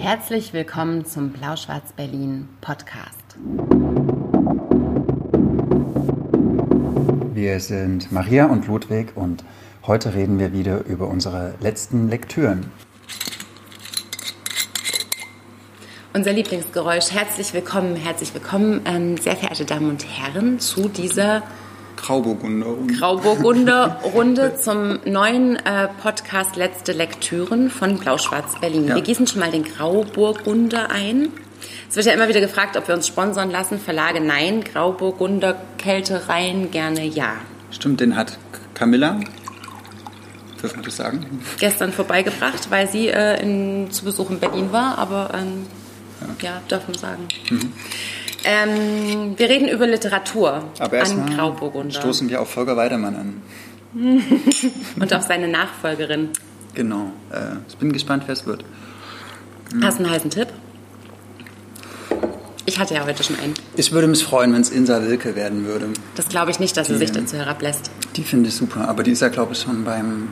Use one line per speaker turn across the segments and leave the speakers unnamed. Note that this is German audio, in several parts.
Herzlich willkommen zum Blau-Schwarz-Berlin Podcast.
Wir sind Maria und Ludwig und heute reden wir wieder über unsere letzten Lektüren.
Unser Lieblingsgeräusch. Herzlich willkommen, herzlich willkommen, ähm, sehr verehrte Damen und Herren, zu dieser
Grauburgunder-Runde.
Grauburgunder-Runde zum neuen äh, Podcast Letzte Lektüren von Blau-Schwarz-Berlin.
Ja.
Wir gießen schon mal den Grauburgunder ein. Es wird ja immer wieder gefragt, ob wir uns sponsern lassen. Verlage nein, Grauburgunder, Kältereien gerne ja.
Stimmt, den hat Camilla, dürfen wir das sagen?
Gestern vorbeigebracht, weil sie äh, in, zu Besuch in Berlin war, aber ähm, ja. dürfen wir sagen. Ähm, wir reden über Literatur
Aber
an Grauburgunder
stoßen wir auf Volker Weidemann an.
und auf seine Nachfolgerin.
Genau. Äh, ich bin gespannt, wer es wird.
Hast du einen heißen Tipp? Ich hatte ja heute schon einen.
Ich würde mich freuen, wenn es Insa Wilke werden würde.
Das glaube ich nicht, dass sie sich dazu herablässt.
Die finde ich super, aber die ist ja, glaube ich, schon beim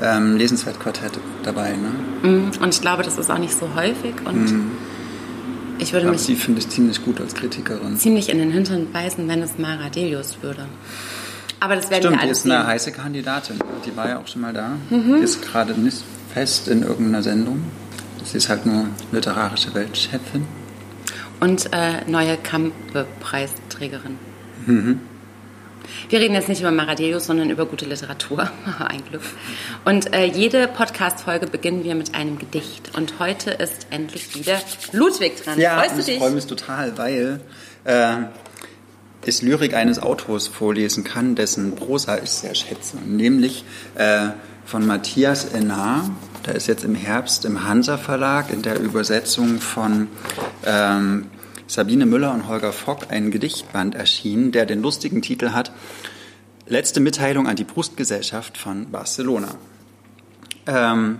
ähm, Lesenswertquartett dabei. Ne?
Mm, Und ich glaube, das ist auch nicht so häufig. Und ich würde
Aber
mich
sie finde ich ziemlich gut als Kritikerin.
ziemlich in den Hintern beißen, wenn es Mara Delius würde. Aber das werden
Stimmt,
wir
die
alles
ist eine
sehen.
heiße Kandidatin. Die war ja auch schon mal da.
Mhm.
Die ist gerade nicht fest in irgendeiner Sendung. Sie ist halt nur literarische Weltchefin.
Und äh, neue Kampe-Preisträgerin.
Mhm.
Wir reden jetzt nicht über Maradelius, sondern über gute Literatur. Ein Glück. Und äh, jede Podcast-Folge beginnen wir mit einem Gedicht. Und heute ist endlich wieder Ludwig dran. Freust du
ich
dich?
freue mich total, weil äh, ich Lyrik eines Autors vorlesen kann, dessen Prosa ich sehr schätze. Nämlich äh, von Matthias Ennar. Der ist jetzt im Herbst im Hansa Verlag in der Übersetzung von ähm, Sabine Müller und Holger Fock ein Gedichtband erschienen, der den lustigen Titel hat Letzte Mitteilung an die Brustgesellschaft von Barcelona. Ähm,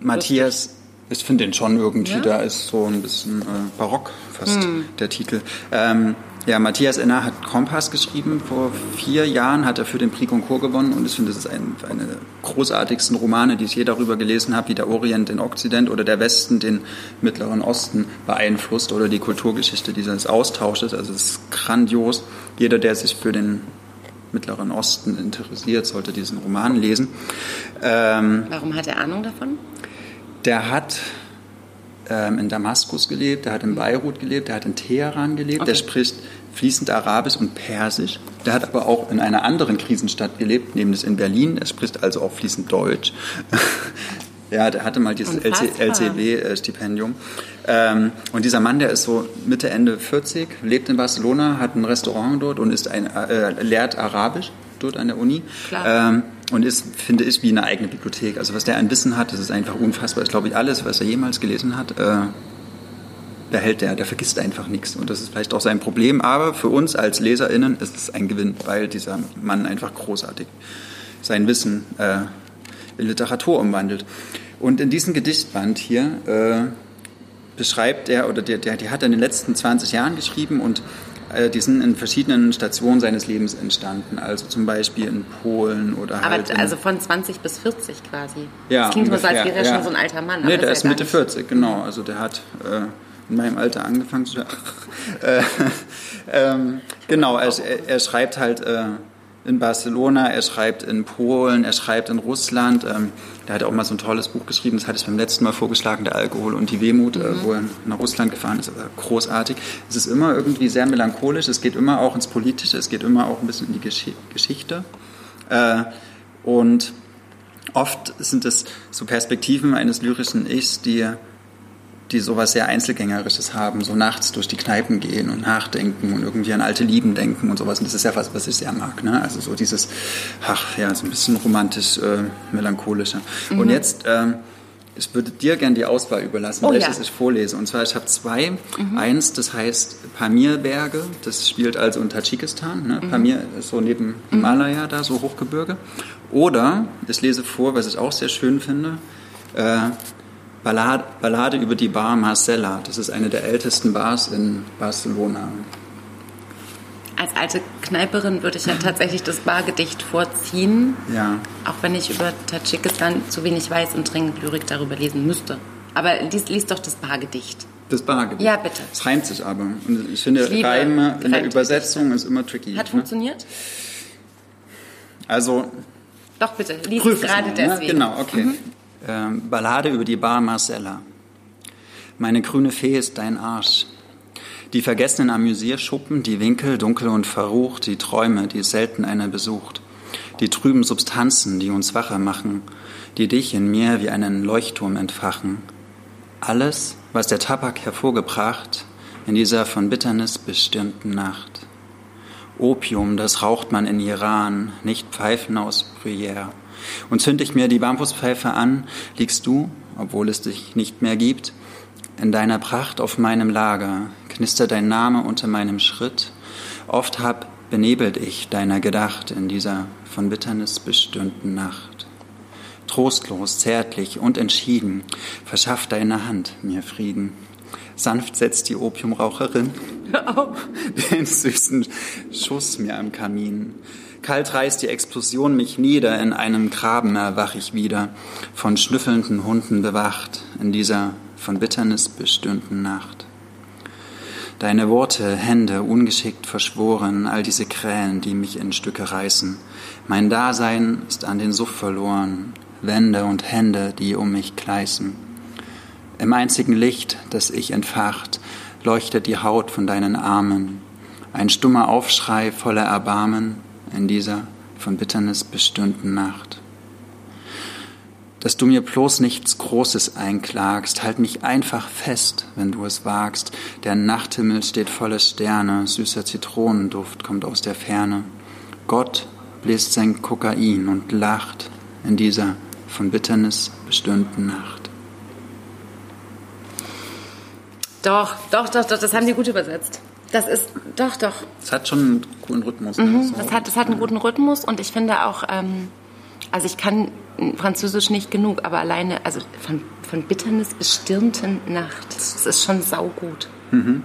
Matthias, ich finde den schon irgendwie,
Ja?
da ist so ein bisschen äh, barock fast der Titel. Ähm, ja, Matthias Enner hat Kompass geschrieben. Vor vier Jahren hat er für den Prix Goncourt gewonnen und ich finde, das ist ein, eine der großartigsten Romane, die ich je darüber gelesen habe, wie der Orient den Okzident oder der Westen den Mittleren Osten beeinflusst oder die Kulturgeschichte dieses Austausches. Also es ist grandios. Jeder, der sich für den Mittleren Osten interessiert, sollte diesen Roman lesen. Ähm,
Warum hat er Ahnung davon?
der hat ähm, in Damaskus gelebt, der hat in Beirut gelebt, der hat in Teheran gelebt, der
Okay.
spricht fließend Arabisch und Persisch. Der hat aber auch in einer anderen Krisenstadt gelebt, nämlich in Berlin. Er spricht also auch fließend Deutsch. ja, der hatte mal dieses
Unfassbar.
LCB-Stipendium. Ähm, und dieser Mann, der ist so Mitte, Ende 40, lebt in Barcelona, hat ein Restaurant dort und ist ein, äh, lehrt Arabisch dort an der Uni. Ähm, und ist, finde ich, wie eine eigene Bibliothek. Also was der an Wissen hat, das ist einfach unfassbar. Ich glaube, alles, was er jemals gelesen hat, äh, behält der. Der vergisst einfach nichts. Und das ist vielleicht auch sein Problem. Aber für uns als LeserInnen ist es ein Gewinn, weil dieser Mann einfach großartig sein Wissen äh, in Literatur umwandelt. Und in diesem Gedichtband hier äh, beschreibt er, oder der, der, die hat er in den letzten 20 Jahren geschrieben und die sind in verschiedenen Stationen seines Lebens entstanden. Also zum Beispiel in Polen oder
Aber
halt
also von 20 bis 40 quasi.
ja,
das klingt immer so, als
ungefähr,
wäre er
ja.
schon so ein alter Mann.
Nee, der
ist
ist Mitte
gar nicht.
40, genau. Also der hat äh, in meinem Alter angefangen zu. äh, ähm, genau, er, er, er schreibt halt äh, in Barcelona, er schreibt in Polen, er schreibt in Russland. Ähm, der hat auch mal so ein tolles Buch geschrieben, das hatte ich beim letzten Mal vorgeschlagen, Der Alkohol und die Wehmut, äh, wo er nach Russland gefahren ist. Aber großartig. Es ist immer irgendwie sehr melancholisch, es geht immer auch ins Politische, es geht immer auch ein bisschen in die Gesch Geschichte. Äh, und oft sind es so Perspektiven eines lyrischen Ichs, die, die sowas sehr Einzelgängerisches haben, so nachts durch die Kneipen gehen und nachdenken und irgendwie an alte Lieben denken und sowas. Und das ist ja was, was ich sehr mag. Ne? Also so dieses, ach ja, so ein bisschen romantisch, äh, melancholische. Und jetzt, ähm, ich würde dir gerne die Auswahl überlassen,
Oh
welches
ja.
ich vorlese. Und zwar, ich habe zwei. Eins, das heißt Pamirberge, das spielt also in Tadschikistan. Ne? Pamir ist so neben Himalaya da, so Hochgebirge. Oder, ich lese vor, was ich auch sehr schön finde, äh, Ballade, Ballade über die Bar Marcella. Das ist eine der ältesten Bars in Barcelona.
Als alte Kneiperin würde ich ja tatsächlich das Bargedicht vorziehen.
Ja.
Auch wenn ich über Tadschikistan zu wenig weiß und dringend Lyrik darüber lesen müsste. Aber lies, lies doch das Bargedicht.
Das Bargedicht?
Ja, bitte.
Es reimt sich aber. Und ich finde, ich Reime in der Übersetzung ist immer tricky.
Hat ne? funktioniert?
Also.
Doch, bitte. Lies es gerade ne? deswegen.
Genau, okay. Mhm. Ähm, Ballade über die Bar Marcella. Meine grüne Fee ist dein Arsch. Die vergessenen Amüsierschuppen, die Winkel, dunkel und verrucht, die Träume, die selten einer besucht, die trüben Substanzen, die uns wacher machen, die dich in mir wie einen Leuchtturm entfachen. Alles, was der Tabak hervorgebracht in dieser von Bitternis bestirnten Nacht. Opium, das raucht man in Iran, nicht Pfeifen aus Bruyère. Und zünd ich mir die Bambuspfeife an, liegst du, obwohl es dich nicht mehr gibt, in deiner Pracht auf meinem Lager, knistert dein Name unter meinem Schritt. Oft hab benebelt ich deiner gedacht in dieser von Bitternis bestürmten Nacht. Trostlos, zärtlich und entschieden verschafft deine Hand mir Frieden. Sanft setzt die Opiumraucherin den süßen Schuss mir am Kamin. Kalt reißt die Explosion mich nieder, in einem Graben erwach ich wieder, von schnüffelnden Hunden bewacht, in dieser von Bitternis bestürmten Nacht. Deine Worte, Hände, ungeschickt verschworen, all diese Krähen, die mich in Stücke reißen. Mein Dasein ist an den Suff verloren, Wände und Hände, die um mich gleißen. Im einzigen Licht, das ich entfacht, leuchtet die Haut von deinen Armen. Ein stummer Aufschrei voller Erbarmen in dieser von Bitternis bestürmten Nacht dass du mir bloß nichts Großes einklagst. Halt mich einfach fest, wenn du es wagst. Der Nachthimmel steht voller Sterne, süßer Zitronenduft kommt aus der Ferne. Gott bläst sein Kokain und lacht in dieser von Bitternis bestürmten Nacht.
Doch, doch, doch, doch, das haben die gut übersetzt. Das ist, doch, doch.
Es hat schon einen guten Rhythmus.
Ne? Mhm, das, hat, das hat einen guten Rhythmus und ich finde auch, ähm, also ich kann Französisch nicht genug, aber alleine, also von, von Bitternis bis Stirnten Nacht, das ist schon saugut. Mhm.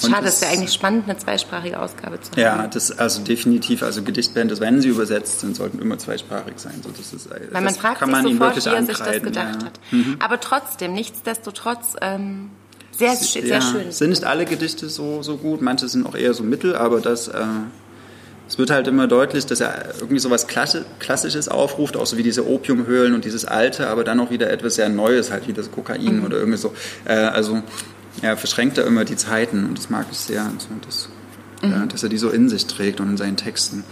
Schade, es wäre eigentlich spannend, eine zweisprachige Ausgabe zu haben.
Ja, das also definitiv, also Gedichtbände, wenn sie übersetzt sind, sollten immer zweisprachig sein. So, das ist,
Weil man fragt sich man sofort, wie er sich das gedacht ja. hat. Mhm. Aber trotzdem, nichtsdestotrotz, ähm, sehr, sehr ja, schön.
Sind nicht alle Gedichte so, so gut, manche sind auch eher so mittel, aber das... Äh, es wird halt immer deutlich, dass er irgendwie so was Klassisches aufruft, auch so wie diese Opiumhöhlen und dieses Alte, aber dann auch wieder etwas sehr Neues, halt wie das Kokain mhm. oder irgendwie so. Äh, also er verschränkt da immer die Zeiten und das mag ich sehr, also das, mhm. ja, dass er die so in sich trägt und in seinen Texten.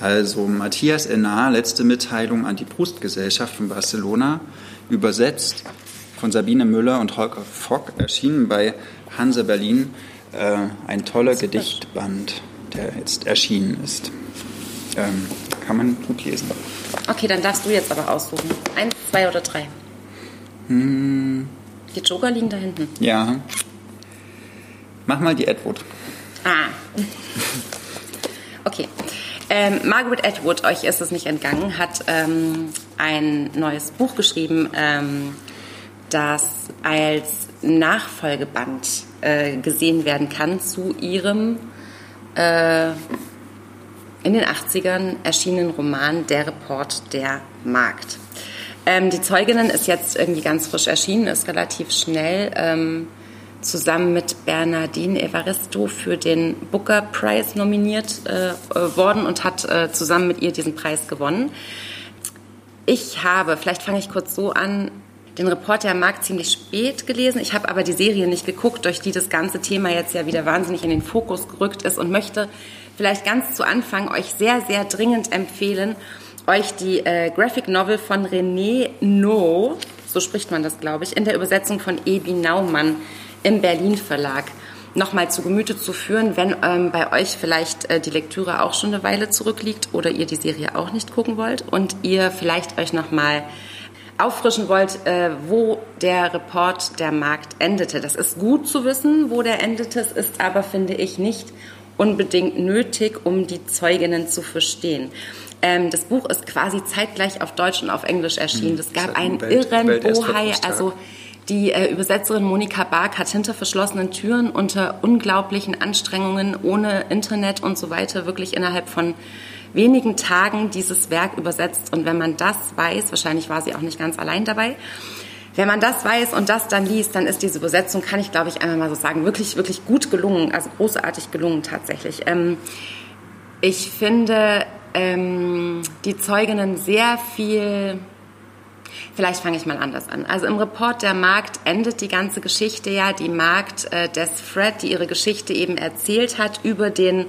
Also Matthias Enar, letzte Mitteilung an die Brustgesellschaft von Barcelona, übersetzt von Sabine Müller und Holger Fock, erschienen bei Hanse Berlin, äh, ein toller Gedichtband der jetzt erschienen ist. Ähm, kann man gut lesen.
Okay, dann darfst du jetzt aber aussuchen. Eins, zwei oder drei? Hm. Die Joker liegen da hinten.
Ja. Mach mal die Edward.
Ah. Okay. Ähm, Margaret Atwood, euch ist es nicht entgangen, hat ähm, ein neues Buch geschrieben, ähm, das als Nachfolgeband äh, gesehen werden kann zu ihrem äh, in den 80ern erschienenen Roman Der Report der Markt. Ähm, die Zeuginnen ist jetzt irgendwie ganz frisch erschienen, ist relativ schnell ähm, zusammen mit Bernardine Evaristo für den Booker Prize nominiert äh, worden und hat äh, zusammen mit ihr diesen Preis gewonnen. Ich habe, vielleicht fange ich kurz so an, den Reporter am Markt ziemlich spät gelesen. Ich habe aber die Serie nicht geguckt, durch die das ganze Thema jetzt ja wieder wahnsinnig in den Fokus gerückt ist und möchte vielleicht ganz zu Anfang euch sehr, sehr dringend empfehlen, euch die äh, Graphic Novel von René No, so spricht man das, glaube ich, in der Übersetzung von Ebi Naumann im Berlin Verlag nochmal zu Gemüte zu führen, wenn ähm, bei euch vielleicht äh, die Lektüre auch schon eine Weile zurückliegt oder ihr die Serie auch nicht gucken wollt und ihr vielleicht euch nochmal auffrischen wollt, äh, wo der Report der Markt endete. Das ist gut zu wissen, wo der endete. Es ist aber, finde ich, nicht unbedingt nötig, um die Zeuginnen zu verstehen. Ähm, das Buch ist quasi zeitgleich auf Deutsch und auf Englisch erschienen. Es hm, gab einen Welt, irren Welt Bohai, also die äh, Übersetzerin Monika Bark hat hinter verschlossenen Türen unter unglaublichen Anstrengungen ohne Internet und so weiter wirklich innerhalb von wenigen Tagen dieses Werk übersetzt. Und wenn man das weiß, wahrscheinlich war sie auch nicht ganz allein dabei, wenn man das weiß und das dann liest, dann ist diese Übersetzung, kann ich glaube ich einmal mal so sagen, wirklich, wirklich gut gelungen, also großartig gelungen tatsächlich. Ähm, ich finde ähm, die Zeuginnen sehr viel Vielleicht fange ich mal anders an. Also im Report der Markt endet die ganze Geschichte ja, die Markt äh, des Fred, die ihre Geschichte eben erzählt hat über den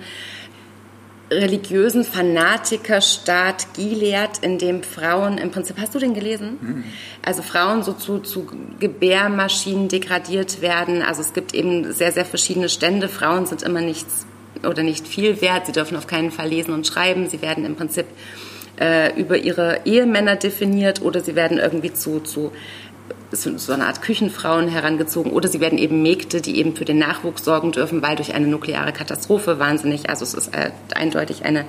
religiösen Fanatikerstaat Gilead, in dem Frauen im Prinzip, hast du den gelesen? Mhm. Also Frauen so zu, zu Gebärmaschinen degradiert werden. Also es gibt eben sehr, sehr verschiedene Stände. Frauen sind immer nichts oder nicht viel wert. Sie dürfen auf keinen Fall lesen und schreiben. Sie werden im Prinzip äh, über ihre Ehemänner definiert oder sie werden irgendwie zu, zu so eine Art Küchenfrauen herangezogen oder sie werden eben Mägde, die eben für den Nachwuchs sorgen dürfen, weil durch eine nukleare Katastrophe wahnsinnig, also es ist äh, eindeutig eine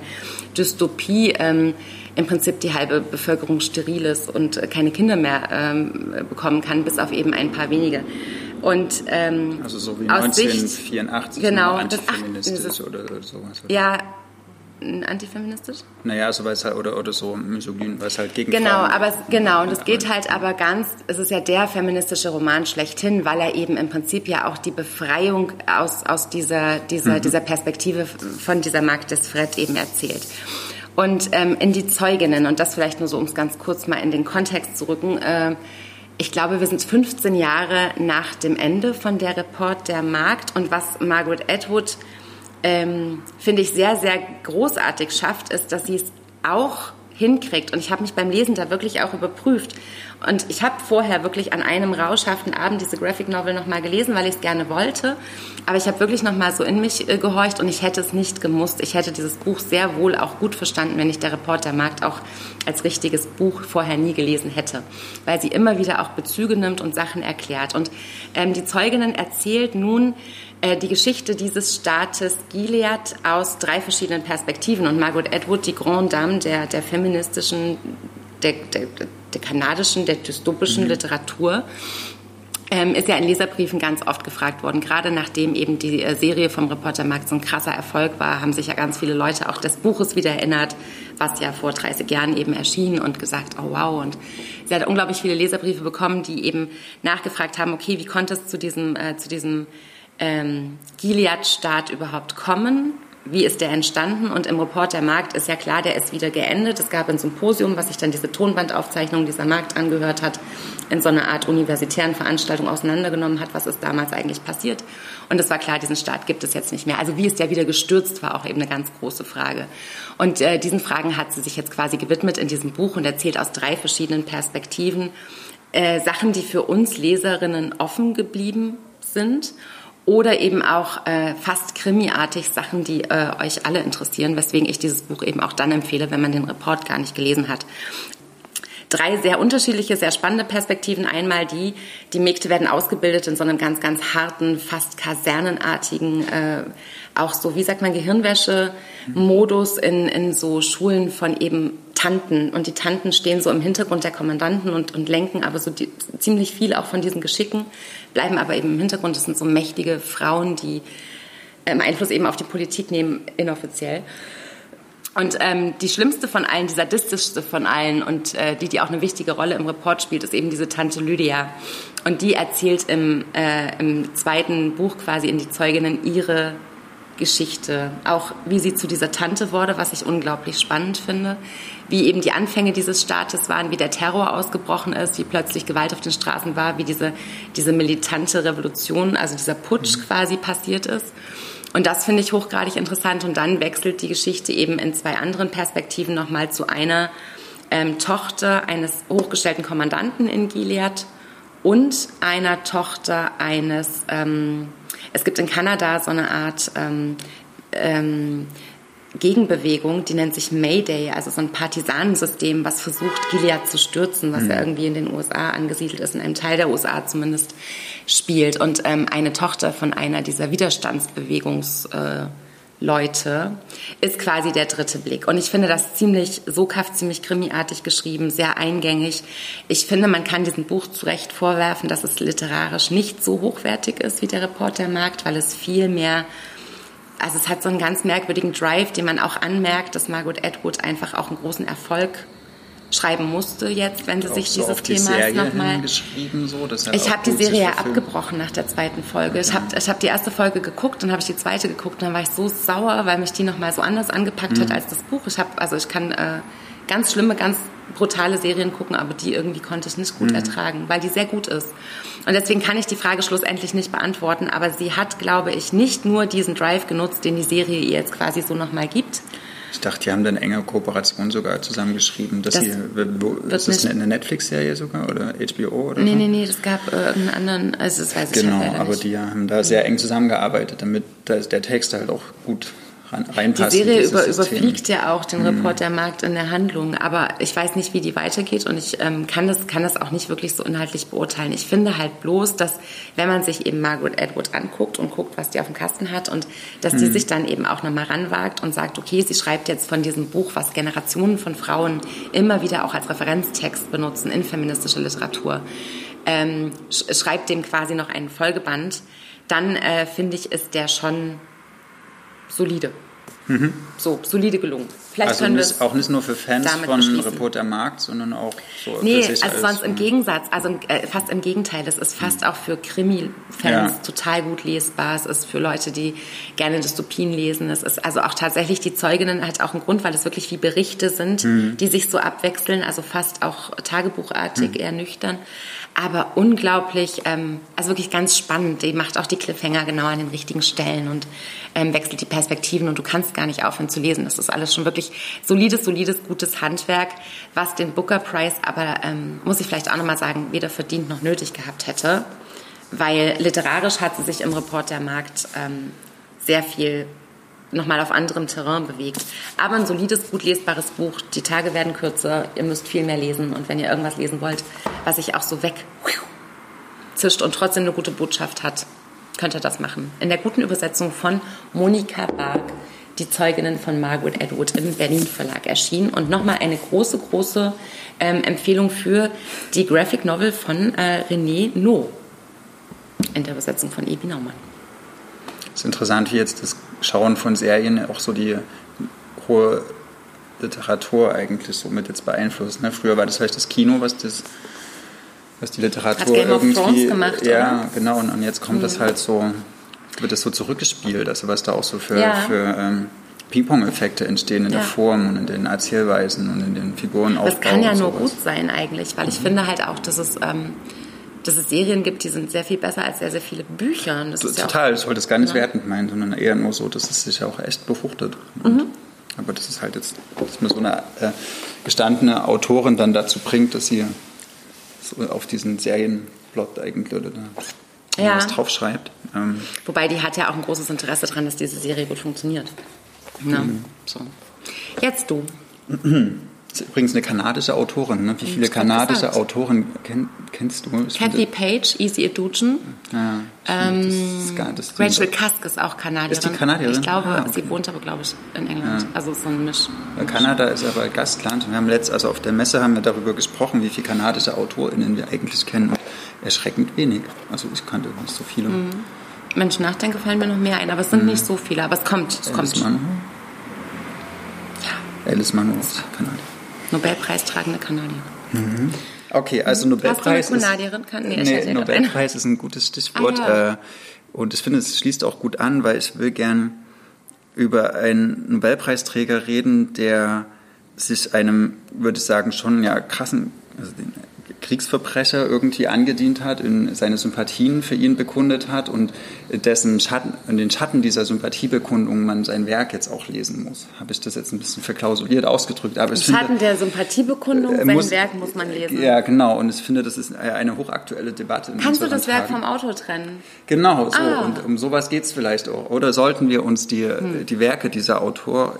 Dystopie, ähm, im Prinzip die halbe Bevölkerung steril ist und keine Kinder mehr ähm, bekommen kann, bis auf eben ein paar wenige. Und, ähm,
also so wie 1984
genau,
antifeministisch das, ach, oder sowas.
Ja, antifeministisch?
Naja, also weil es halt, oder, oder so misogyn, weil es halt gegen
Genau,
Frauen
aber es, genau, und es geht halt aber ganz, es ist ja der feministische Roman schlechthin, weil er eben im Prinzip ja auch die Befreiung aus, aus dieser, dieser, mhm. dieser Perspektive von dieser Magd des Fred eben erzählt. Und ähm, in die Zeuginnen, und das vielleicht nur so, um es ganz kurz mal in den Kontext zu rücken, äh, ich glaube, wir sind 15 Jahre nach dem Ende von der Report der Markt und was Margaret Atwood ähm, finde ich, sehr, sehr großartig schafft, ist, dass sie es auch hinkriegt. Und ich habe mich beim Lesen da wirklich auch überprüft. Und ich habe vorher wirklich an einem rauschhaften Abend diese Graphic Novel nochmal gelesen, weil ich es gerne wollte. Aber ich habe wirklich nochmal so in mich äh, gehorcht und ich hätte es nicht gemusst. Ich hätte dieses Buch sehr wohl auch gut verstanden, wenn ich der Reporter Markt auch als richtiges Buch vorher nie gelesen hätte. Weil sie immer wieder auch Bezüge nimmt und Sachen erklärt. Und ähm, die Zeuginnen erzählt nun, die Geschichte dieses Staates Gilead aus drei verschiedenen Perspektiven. Und Margaret Atwood, die Grande Dame der, der feministischen, der, der, der kanadischen, der dystopischen mhm. Literatur, ähm, ist ja in Leserbriefen ganz oft gefragt worden. Gerade nachdem eben die äh, Serie vom Reporter Markt so ein krasser Erfolg war, haben sich ja ganz viele Leute auch des Buches wieder erinnert, was ja vor 30 Jahren eben erschien und gesagt, oh wow. Und sie hat unglaublich viele Leserbriefe bekommen, die eben nachgefragt haben, okay, wie konnte es zu diesem, äh, zu diesem ähm, Gilead-Staat überhaupt kommen? Wie ist der entstanden? Und im Report der Markt ist ja klar, der ist wieder geendet. Es gab ein Symposium, was sich dann diese Tonbandaufzeichnung dieser Markt angehört hat, in so einer Art universitären Veranstaltung auseinandergenommen hat, was ist damals eigentlich passiert. Und es war klar, diesen Staat gibt es jetzt nicht mehr. Also wie ist der wieder gestürzt, war auch eben eine ganz große Frage. Und äh, diesen Fragen hat sie sich jetzt quasi gewidmet in diesem Buch und erzählt aus drei verschiedenen Perspektiven äh, Sachen, die für uns Leserinnen offen geblieben sind oder eben auch äh, fast krimiartig Sachen, die äh, euch alle interessieren, weswegen ich dieses Buch eben auch dann empfehle, wenn man den Report gar nicht gelesen hat. Drei sehr unterschiedliche, sehr spannende Perspektiven. Einmal die, die Mägde werden ausgebildet in so einem ganz, ganz harten, fast kasernenartigen, äh, auch so, wie sagt man, Gehirnwäsche-Modus in, in so Schulen von eben Tanten. Und die Tanten stehen so im Hintergrund der Kommandanten und, und lenken aber so die, ziemlich viel auch von diesen Geschicken bleiben aber eben im Hintergrund. Das sind so mächtige Frauen, die ähm, Einfluss eben auf die Politik nehmen, inoffiziell. Und ähm, die schlimmste von allen, die sadistischste von allen und äh, die, die auch eine wichtige Rolle im Report spielt, ist eben diese Tante Lydia. Und die erzählt im, äh, im zweiten Buch quasi in die Zeuginnen ihre Geschichte, auch wie sie zu dieser Tante wurde, was ich unglaublich spannend finde, wie eben die Anfänge dieses Staates waren, wie der Terror ausgebrochen ist, wie plötzlich Gewalt auf den Straßen war, wie diese, diese militante Revolution, also dieser Putsch quasi passiert ist. Und das finde ich hochgradig interessant. Und dann wechselt die Geschichte eben in zwei anderen Perspektiven nochmal zu einer ähm, Tochter eines hochgestellten Kommandanten in Gilead und einer Tochter eines ähm, es gibt in Kanada so eine Art ähm, ähm, Gegenbewegung, die nennt sich Mayday, also so ein Partisanensystem, was versucht, Gilead zu stürzen, was mhm. ja irgendwie in den USA angesiedelt ist, in einem Teil der USA zumindest spielt. Und ähm, eine Tochter von einer dieser Widerstandsbewegungs... Äh, ist quasi der dritte Blick. Und ich finde das ziemlich soghaft, ziemlich krimiartig geschrieben, sehr eingängig. Ich finde, man kann diesem Buch zu Recht vorwerfen, dass es literarisch nicht so hochwertig ist wie der Reportermarkt, weil es viel mehr, also es hat so einen ganz merkwürdigen Drive, den man auch anmerkt, dass Margaret Atwood einfach auch einen großen Erfolg schreiben musste jetzt, wenn sie sich
so
dieses
die
Themas nochmal.
so.
Ich habe die Serie ja abgebrochen nach der zweiten Folge. Ich habe ich hab die erste Folge geguckt, dann habe ich die zweite geguckt, und dann war ich so sauer, weil mich die nochmal so anders angepackt
Mhm.
hat als das Buch. Ich habe, also ich kann äh, ganz schlimme, ganz brutale Serien gucken, aber die irgendwie konnte ich nicht
Mhm.
gut ertragen, weil die sehr gut ist. Und deswegen kann ich die Frage schlussendlich nicht beantworten, aber sie hat, glaube ich, nicht nur diesen Drive genutzt, den die Serie ihr jetzt quasi so nochmal gibt.
Ich dachte, die haben dann enge Kooperation sogar zusammengeschrieben. Dass
Das wird
ist das eine Netflix-Serie sogar oder HBO oder
Nee,
so?
nee, nee, das gab irgendeinen anderen, also das weiß ich
Genau,
halt leider
aber
nicht.
die haben da sehr eng zusammengearbeitet, damit der Text halt auch gut ran,
Die Serie über, überfliegt ja auch den
Mhm.
Reportermarkt in der Handlung, aber ich weiß nicht, wie die weitergeht und ich ähm, kann, das, kann das auch nicht wirklich so inhaltlich beurteilen. Ich finde halt bloß, dass wenn man sich eben Margaret Atwood anguckt und guckt, was die auf dem Kasten hat und dass
Mhm.
die sich dann eben auch nochmal ranwagt und sagt, okay, sie schreibt jetzt von diesem Buch, was Generationen von Frauen immer wieder auch als Referenztext benutzen in feministischer Literatur, ähm, sch schreibt dem quasi noch einen Folgeband, dann äh, finde ich, ist der schon solide. So, solide gelungen. Vielleicht
Also
können
nicht, auch nicht nur für Fans von. Reporter Markt, sondern auch so
Nee,
für sich
also
als,
sonst im Gegensatz, also äh, fast im Gegenteil. Es ist fast auch für Krimi-Fans
Ja.
total gut lesbar. Es ist für Leute, die gerne Dystopien lesen. Es ist also auch tatsächlich die Zeuginnen hat auch einen Grund, weil es wirklich wie Berichte sind,
Mhm.
die sich so abwechseln, also fast auch tagebuchartig,
Mhm.
eher nüchtern. Aber unglaublich, ähm, also wirklich ganz spannend. Die macht auch die Cliffhanger genau an den richtigen Stellen und ähm, wechselt die Perspektiven und du kannst gar nicht aufhören zu lesen. Das ist alles schon wirklich solides, solides, gutes Handwerk, was den Booker Prize aber, ähm, muss ich vielleicht auch nochmal sagen, weder verdient noch nötig gehabt hätte, weil literarisch hat sie sich im Reportermarkt ähm, sehr viel nochmal auf anderem Terrain bewegt. Aber ein solides, gut lesbares Buch. Die Tage werden kürzer, ihr müsst viel mehr lesen und wenn ihr irgendwas lesen wollt, was sich auch so weg zischt und trotzdem eine gute Botschaft hat, könnt ihr das machen. In der guten Übersetzung von Monika Bark, die Zeuginnen von Margaret Atwood im Berlin Verlag erschienen. Und nochmal eine große, große ähm, Empfehlung für die Graphic Novel von äh, René No in der Übersetzung von Ebi Naumann.
Es ist interessant, wie jetzt das Schauen von Serien auch so die hohe Literatur eigentlich so mit jetzt beeinflusst. Ne? Früher war das vielleicht das Kino, was das was die Literatur
Hat Game of
irgendwie
Thrones gemacht,
ja
oder? Mhm.
genau und, und jetzt kommt das halt so wird das so zurückgespielt also was da auch so für,
Ja.
für ähm, Ping-Pong-Effekte entstehen in
Ja.
der Form und in den Erzählweisen und in den Figurenaufbau
Das kann ja nur
sowas.
gut sein eigentlich, weil ich finde halt auch, dass es, ähm, dass es Serien gibt, die sind sehr viel besser als sehr, sehr viele Bücher. Das ist ja
Total, ich wollte das gar nicht
Ja.
wertend meinen, sondern eher nur so, dass es sich ja auch echt befruchtet.
Mhm.
Aber das ist halt jetzt, dass man so eine äh, gestandene Autorin dann dazu bringt, dass sie so auf diesen Serienplot eigentlich oder da
Ja.
was draufschreibt. Ähm,
Wobei die hat ja auch ein großes Interesse daran, dass diese Serie gut funktioniert. Ne?
Mhm.
So. Jetzt du.
ist übrigens eine kanadische Autorin. Ne? Wie viele
ich grad
kanadische
gesagt.
Autoren kenn, kennst du?
Kathy Page, Easy.
Ja, das ist gar- das sind
Rachel Kask ist auch Kanadierin.
Ist die Kanadierin?
Ich glaube,
Ah, okay.
sie wohnt aber, glaube ich, in England. Also so ein Misch.
Kanada ist aber Gastland. Wir haben letzt, also auf der Messe haben wir darüber gesprochen, wie viele kanadische AutorInnen wir eigentlich kennen. Und erschreckend wenig. Also ich kannte nicht so viele.
Mhm. Mensch, nachdenke, fallen mir noch mehr ein. Aber es sind nicht so viele. Aber es kommt. Es kommt.
Alice Munro. Alice Munro aus Kanada.
Nobelpreistragende Kanadierin.
Okay, also Nobelpreis
Hast du eine
ist...
Kanadierin? Kann- nee,
nee,
ja
Nobelpreis ist ein gutes Stichwort.
Ah, ja.
äh, Und ich finde, es schließt auch gut an, weil ich will gern über einen Nobelpreisträger reden, der sich einem, würde ich sagen, schon ja krassen, also den Kriegsverbrecher irgendwie angedient hat, in seine Sympathien für ihn bekundet hat und dessen Schatten, in den Schatten dieser Sympathiebekundung man sein Werk jetzt auch lesen muss. Habe ich das jetzt ein bisschen verklausuliert ausgedrückt, aber
Im
finde,
Schatten der Sympathiebekundung,
äh,
sein
muss-
Werk muss man lesen.
ja, genau. Und ich finde, das ist eine hochaktuelle Debatte.
Kannst du das Werk
Tagen.
vom Autor trennen?
Genau, so.
Ah.
Und um sowas geht es vielleicht auch. Oder sollten wir uns die,
Hm.
die Werke dieser Autoren,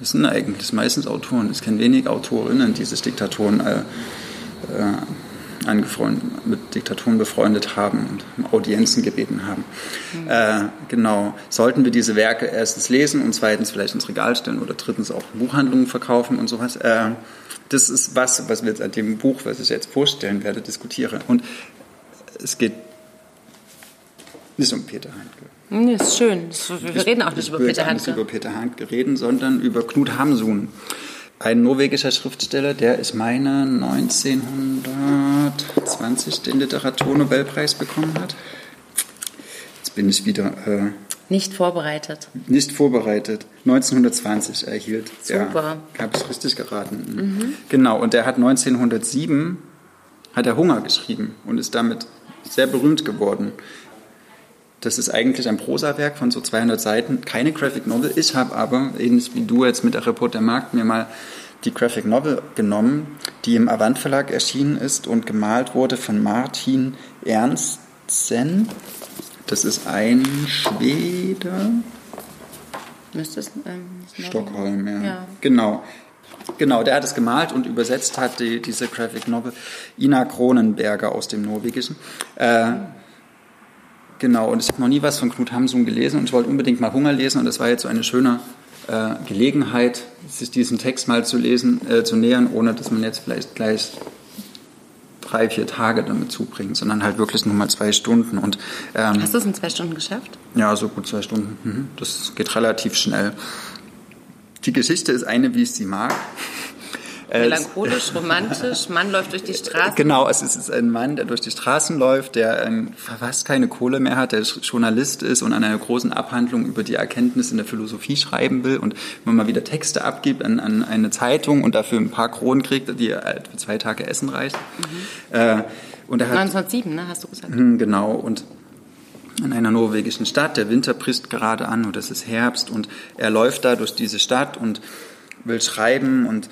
das sind eigentlich meistens Autoren, ich kenne wenig Autorinnen, die sich Diktatoren äh, äh, angefreundet, mit Diktatoren befreundet haben und Audienzen gebeten haben.
Hm.
Äh, genau. Sollten wir diese Werke erstens lesen und zweitens vielleicht ins Regal stellen oder drittens auch Buchhandlungen verkaufen und sowas. Äh, das ist was, was wir jetzt an dem Buch, was ich jetzt vorstellen werde, diskutieren. Und es geht nicht um Peter Handke.
Nee, ist schön. Wir reden auch nicht
ich
über Peter
gar nicht
Handke.
über Peter Handke reden, sondern über Knut Hamsun. Ein norwegischer Schriftsteller, der ich meine 1920 den Literaturnobelpreis bekommen hat. Jetzt bin ich wieder äh,
nicht vorbereitet.
Nicht vorbereitet. 1920 erhielt.
Super.
Ja, habe ich richtig geraten. Mhm. Genau. Und der hat 1907 hat er Hunger geschrieben und ist damit sehr berühmt geworden. Das ist eigentlich ein Prosawerk von so 200 Seiten, keine Graphic Novel. Ich habe aber, ähnlich wie du jetzt mit der Reporter Markt, mir mal die Graphic Novel genommen, die im Avant Verlag erschienen ist und gemalt wurde von Martin Ernstsen. Das ist ein Schwede.
Müsste es ähm,
Stockholm, ja. ja. Genau. Genau, der hat es gemalt und übersetzt hat die, diese Graphic Novel Ina Kronenberger aus dem Norwegischen. Äh, genau, und ich habe noch nie was von Knut Hamsun gelesen und ich wollte unbedingt mal Hunger lesen und das war jetzt so eine schöne äh, Gelegenheit, sich diesen Text mal zu lesen, äh, zu nähern, ohne dass man jetzt vielleicht gleich drei, vier Tage damit zubringt, sondern halt wirklich nur mal zwei Stunden. Und,
ähm, Hast du es in zwei Stunden geschafft?
Ja, so gut zwei Stunden. Mhm. Das geht relativ schnell. Die Geschichte ist eine, wie ich sie mag.
Melancholisch, romantisch, Mann läuft durch die Straßen.
Genau, es ist ein Mann, der durch die Straßen läuft, der ähm, fast keine Kohle mehr hat, der Journalist ist und an einer großen Abhandlung über die Erkenntnis in der Philosophie schreiben will und immer mal wieder Texte abgibt an, an eine Zeitung und dafür ein paar Kronen kriegt, die er für zwei Tage Essen reicht.
Mhm. Äh, und er hat, 1907, ne, hast du gesagt.
Mh, genau, und in einer norwegischen Stadt. Der Winter bricht gerade an und es ist Herbst und er läuft da durch diese Stadt und will schreiben und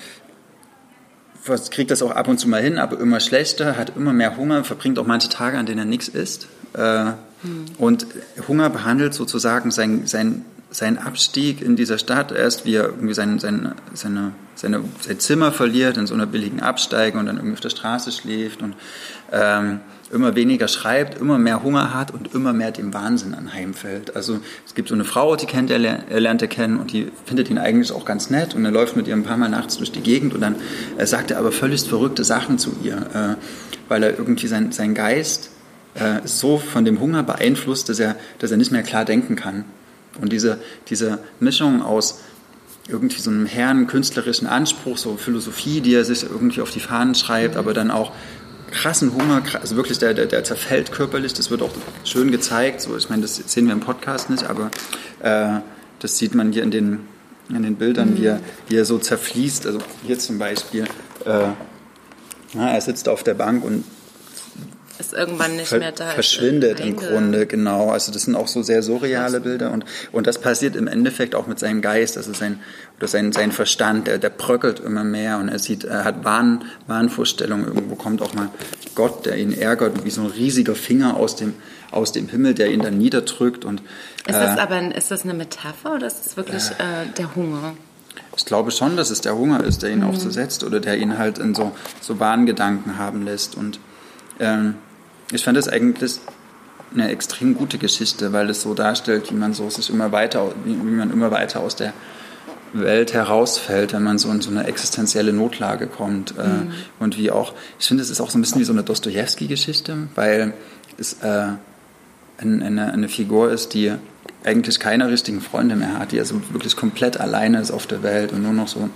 kriegt das auch ab und zu mal hin, aber immer schlechter, hat immer mehr Hunger, verbringt auch manche Tage, an denen er nichts isst. Äh, hm. Und Hunger behandelt sozusagen sein, sein, sein Abstieg in dieser Stadt erst, wie er irgendwie sein, sein, seine, seine, sein Zimmer verliert in so einer billigen Absteige und dann irgendwie auf der Straße schläft und ähm, immer weniger schreibt, immer mehr Hunger hat und immer mehr dem Wahnsinn anheimfällt. Also es gibt so eine Frau, die kennt er, er lernt er kennen und die findet ihn eigentlich auch ganz nett und er läuft mit ihr ein paar Mal nachts durch die Gegend und dann äh, sagt er aber völlig verrückte Sachen zu ihr, äh, weil er irgendwie sein, sein Geist äh, so von dem Hunger beeinflusst, dass er, dass er nicht mehr klar denken kann. Und diese, diese Mischung aus irgendwie so einem herren künstlerischen Anspruch, so Philosophie, die er sich irgendwie auf die Fahnen schreibt, aber dann auch krassen Hunger, also wirklich der, der, der zerfällt körperlich, das wird auch schön gezeigt. So, ich meine, das sehen wir im Podcast nicht, aber äh, das sieht man hier in den, in den Bildern, mhm. wie, er, wie er so zerfließt. Also hier zum Beispiel, äh, na, er sitzt auf der Bank und
ist irgendwann nicht mehr da.
Verschwindet im Grunde, genau. Also das sind auch so sehr surreale Bilder und, und das passiert im Endeffekt auch mit seinem Geist, also sein, oder sein, sein Verstand, der, der bröckelt immer mehr und er sieht, er hat Wahn, Wahnvorstellungen. Irgendwo kommt auch mal Gott, der ihn ärgert, wie so ein riesiger Finger aus dem, aus dem Himmel, der ihn dann niederdrückt. Und,
ist das äh, aber ist das eine Metapher oder ist das wirklich äh, äh, der Hunger?
Ich glaube schon, dass es der Hunger ist, der ihn mhm. auch so setzt oder der ihn halt in so, so Wahngedanken haben lässt. Und ähm, ich fand das eigentlich eine extrem gute Geschichte, weil es so darstellt, wie man so sich immer weiter, wie, wie man immer weiter aus der Welt herausfällt, wenn man so in so eine existenzielle Notlage kommt. Äh, mhm. Und wie auch, ich finde, es ist auch so ein bisschen wie so eine Dostoevsky-Geschichte, weil es äh, eine, eine Figur ist, die eigentlich keine richtigen Freunde mehr hat, die also wirklich komplett alleine ist auf der Welt und nur noch so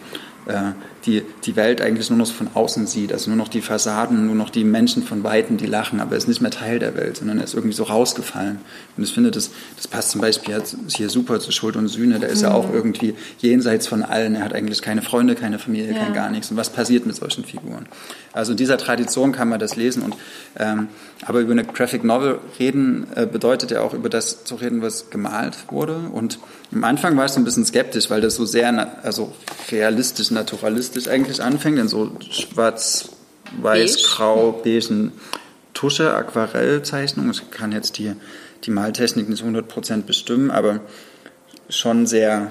äh, die, die Welt eigentlich nur noch von außen sieht, also nur noch die Fassaden, nur noch die Menschen von Weitem, die lachen, aber er ist nicht mehr Teil der Welt, sondern er ist irgendwie so rausgefallen. Und ich finde, das, das passt zum Beispiel hier super zu Schuld und Sühne, der ist mhm. ja auch irgendwie jenseits von allen, er hat eigentlich keine Freunde, keine Familie, ja. kein gar nichts. Und was passiert mit solchen Figuren? Also in dieser Tradition kann man das lesen. Und, ähm, aber über eine Graphic Novel reden äh, bedeutet ja auch über das zu reden, was gemalt wurde. Und am Anfang war ich so ein bisschen skeptisch, weil das so sehr also realistisch, naturalistisch eigentlich anfängt, in so schwarz, weiß, Beige. grau, beigen Tusche, Aquarellzeichnung. Ich kann jetzt die, die Maltechnik nicht 100% bestimmen, aber schon sehr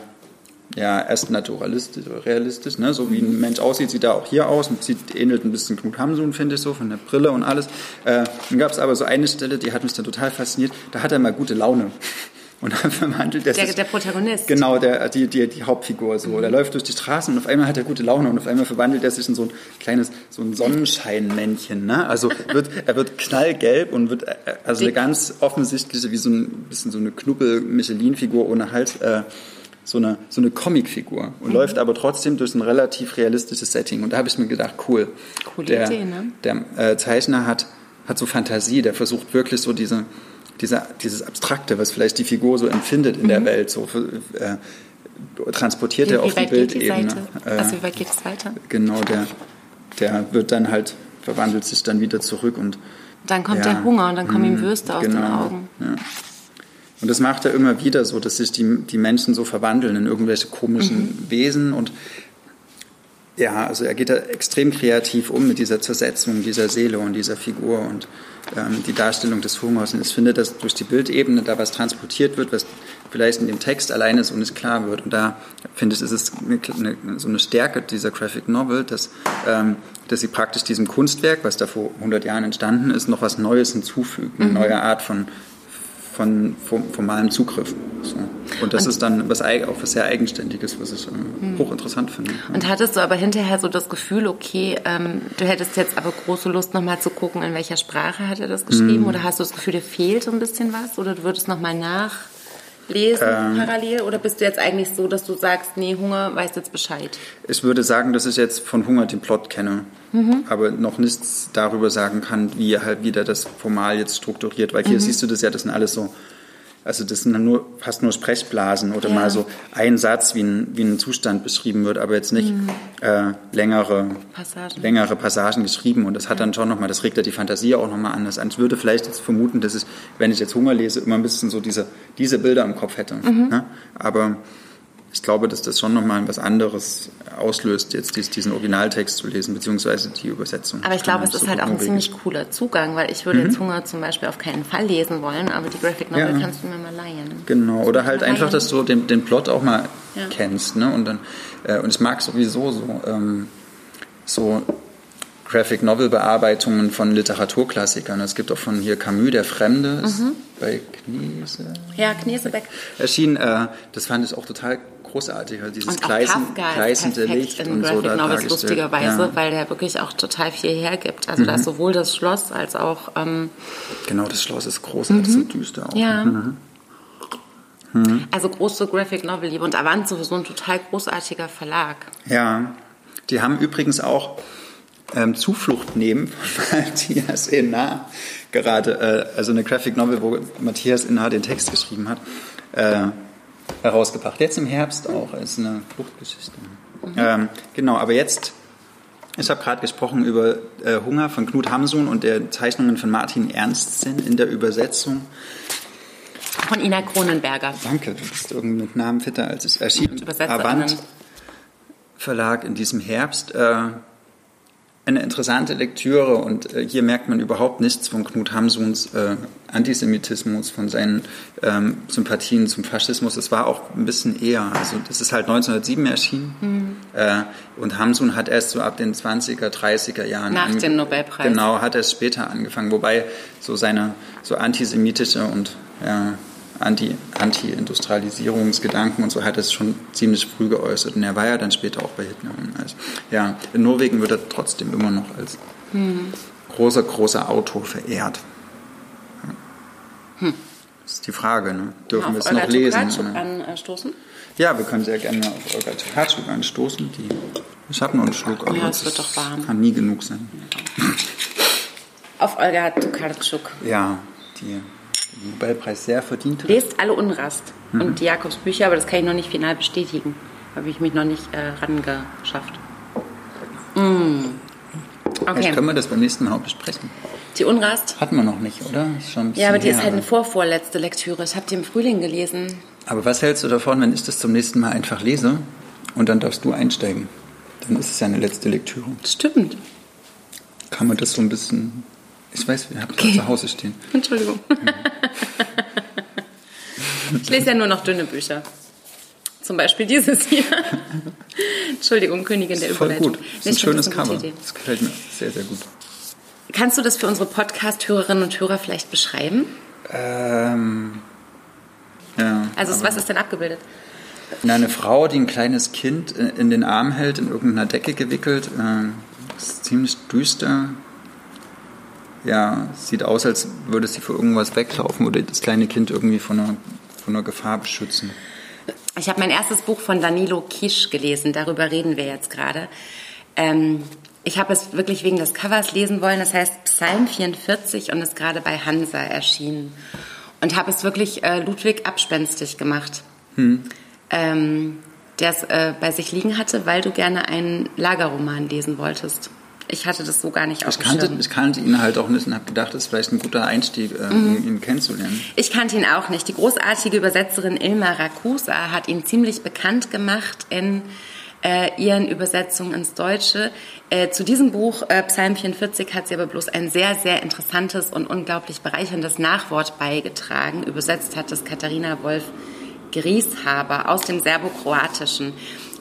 ja, erst naturalistisch realistisch, ne? so wie ein Mensch aussieht, sieht er auch hier aus und sieht, ähnelt ein bisschen Knut Hamsun, finde ich so, von der Brille und alles. Äh, dann gab es aber so eine Stelle, die hat mich dann total fasziniert, da hat er mal gute Laune. Und dann verwandelt
er sich. Der, der Protagonist.
Genau, der, die, die, die Hauptfigur. So. Mhm. Der läuft durch die Straßen und auf einmal hat er gute Laune und auf einmal verwandelt er sich in so ein kleines, so ein Sonnenscheinmännchen. Ne? Also wird, er wird knallgelb und wird, äh, also eine ganz offensichtliche, wie so ein bisschen so eine Knuppel-Michelin-Figur ohne Hals, äh, so eine, so eine Comicfigur und mhm. läuft aber trotzdem durch ein relativ realistisches Setting. Und da habe ich mir gedacht, cool.
Coole
der,
Idee, ne?
Der äh, Zeichner hat, hat so Fantasie, der versucht wirklich so diese, diese, dieses Abstrakte, was vielleicht die Figur so empfindet in mhm. der Welt, so äh, transportiert er auf die Bildebene.
Äh, also wie weit geht es weiter?
Genau, der, der wird dann halt, verwandelt sich dann wieder zurück und
dann kommt ja, der Hunger und dann kommen ihm mhm, Würste aus genau, den Augen.
Ja. Und das macht er immer wieder so, dass sich die, die Menschen so verwandeln in irgendwelche komischen mhm. Wesen und ja, also er geht da extrem kreativ um mit dieser Zersetzung dieser Seele und dieser Figur und ähm, die Darstellung des Hungers. Und ich finde, dass durch die Bildebene da was transportiert wird, was vielleicht in dem Text alleine so nicht klar wird. Und da finde ich, ist es eine, so eine Stärke dieser Graphic Novel, dass, ähm, dass sie praktisch diesem Kunstwerk, was da vor 100 Jahren entstanden ist, noch was Neues hinzufügt, eine mhm. neue Art von von formalem Zugriff. So. Und das und, ist dann was, auch was sehr Eigenständiges, was ich ähm, hochinteressant finde.
Und hattest du aber hinterher so das Gefühl, okay, ähm, du hättest jetzt aber große Lust, nochmal zu gucken, in welcher Sprache hat er das geschrieben? Mhm. Oder hast du das Gefühl, dir fehlt so ein bisschen was? Oder du würdest nochmal nach lesen ähm, parallel oder bist du jetzt eigentlich so, dass du sagst, nee, Hunger weißt jetzt Bescheid?
Ich würde sagen, dass ich jetzt von Hunger den Plot kenne, mhm. aber noch nichts darüber sagen kann, wie halt wieder das formal jetzt strukturiert, weil hier mhm. siehst du das ja, das sind alles so also das sind dann nur, fast nur Sprechblasen oder ja. mal so ein Satz, wie ein, wie ein Zustand beschrieben wird, aber jetzt nicht mhm. äh, längere, Passagen. längere Passagen geschrieben. Und das hat dann schon nochmal, das regt ja die Fantasie auch nochmal anders an. Ich würde vielleicht jetzt vermuten, dass ich, wenn ich jetzt Hunger lese, immer ein bisschen so diese, diese Bilder im Kopf hätte. Mhm. Ne? Aber ich glaube, dass das schon nochmal was anderes auslöst, jetzt diesen Originaltext zu lesen, beziehungsweise die Übersetzung.
Aber ich glaube, es ist halt auch ein ziemlich cooler Zugang, weil ich würde mhm. jetzt Hunger zum Beispiel auf keinen Fall lesen wollen, aber die Graphic Novel ja. kannst du mir mal leihen.
Genau, oder halt einfach, leihen. dass du den, den Plot auch mal ja. kennst. Ne? Und, dann, äh, und ich mag sowieso so, ähm, so Graphic Novel Bearbeitungen von Literaturklassikern. Es gibt auch von hier Camus, Der Fremde, mhm. bei Knese.
Ja, Knesebeck.
Erschienen, äh, das fand ich auch total großartig, halt dieses Gleisen, gleißende Licht
in und Graphic so Novels lustigerweise, ja. weil der wirklich auch total viel hergibt. Also mhm. da ist sowohl das Schloss als auch ähm
genau das Schloss ist großartig, mhm. so düster auch.
Ja. Mhm. mhm. Also große Graphic Novel Liebe und Avant sowieso ein total großartiger Verlag.
Ja, die haben übrigens auch ähm, Zuflucht nehmen von Matthias Inna gerade, äh, also eine Graphic Novel, wo Matthias Inna den Text geschrieben hat. Äh, herausgebracht. Jetzt im Herbst auch als eine Fluchtgeschichte. Mhm. Ähm, genau, aber jetzt, ich habe gerade gesprochen über äh, Hunger von Knut Hamsun und der Zeichnungen von Martin Ernstsinn in der Übersetzung.
Von Ina Kronenberger.
Danke, du bist irgendwie mit Namen fitter als es erschien. Avant Verlag in diesem Herbst. Äh, eine interessante Lektüre und äh, hier merkt man überhaupt nichts von Knut Hamsuns äh, Antisemitismus, von seinen ähm, Sympathien zum Faschismus. Es war auch ein bisschen eher, also das ist halt 1907 erschienen mhm. äh, und Hamsun hat erst so ab den 20er, 30er Jahren
nach dem Nobelpreis
genau hat er es später angefangen, wobei so seine so antisemitische und ja, Anti-Industrialisierungsgedanken und so hat er es schon ziemlich früh geäußert. Und er war ja dann später auch bei Hitler. Also, ja, in Norwegen wird er trotzdem immer noch als hm. großer, großer Autor verehrt. Hm. Das ist die Frage, ne? dürfen wir es noch lesen?
anstoßen?
Ja, wir können sehr gerne auf Olga Tokarczuk anstoßen. Die, ich habe noch einen Schluck, aber
ja, es wird doch warm.
kann nie genug sein.
Auf Olga Tokarczuk.
Ja, die Nobelpreis sehr verdient.
Lest alle Unrast mhm. und die Jakobsbücher, aber das kann ich noch nicht final bestätigen. Habe ich mich noch nicht äh, rangeschafft. Mm.
Okay. Vielleicht können wir das beim nächsten Mal besprechen.
Die Unrast?
Hatten wir noch nicht, oder?
ja, aber die ist halt eine vorvorletzte Lektüre. Ich habe die im Frühling gelesen.
Aber was hältst du davon, wenn ich das zum nächsten Mal einfach lese und dann darfst du einsteigen? Dann ist es ja eine letzte Lektüre.
Stimmt.
Kann man das so ein bisschen ich weiß, wir haben okay. zu Hause stehen.
Entschuldigung. ich lese ja nur noch dünne Bücher. Zum Beispiel dieses hier. Entschuldigung, Königin der
voll
Überleitung.
Gut. Das ist ein schönes Cover. Das gefällt mir sehr, sehr gut.
Kannst du das für unsere Podcast-Hörerinnen und Hörer vielleicht beschreiben?
Ähm, ja.
Also was ist denn abgebildet?
Eine Frau, die ein kleines Kind in den Arm hält, in irgendeiner Decke gewickelt. Äh, ist ziemlich düster, ja, sieht aus, als würde sie vor irgendwas weglaufen oder das kleine Kind irgendwie von einer, von einer Gefahr beschützen.
Ich habe mein erstes Buch von Danilo Kisch gelesen, darüber reden wir jetzt gerade. Ähm, ich habe es wirklich wegen des Covers lesen wollen, das heißt Psalm 44 und ist gerade bei Hansa erschienen. Und habe es wirklich äh, Ludwig abspenstig gemacht, hm. ähm, der es äh, bei sich liegen hatte, weil du gerne einen Lagerroman lesen wolltest. Ich hatte das so gar nicht
ich kannte, ich kannte ihn halt auch nicht und habe gedacht, das ist vielleicht ein guter Einstieg, äh, mhm. ihn kennenzulernen.
Ich kannte ihn auch nicht. Die großartige Übersetzerin Ilma Rakusa hat ihn ziemlich bekannt gemacht in äh, ihren Übersetzungen ins Deutsche. Äh, zu diesem Buch, äh, Psalm 44, hat sie aber bloß ein sehr, sehr interessantes und unglaublich bereicherndes Nachwort beigetragen. Übersetzt hat es Katharina Wolf-Grieshaber aus dem Serbokroatischen.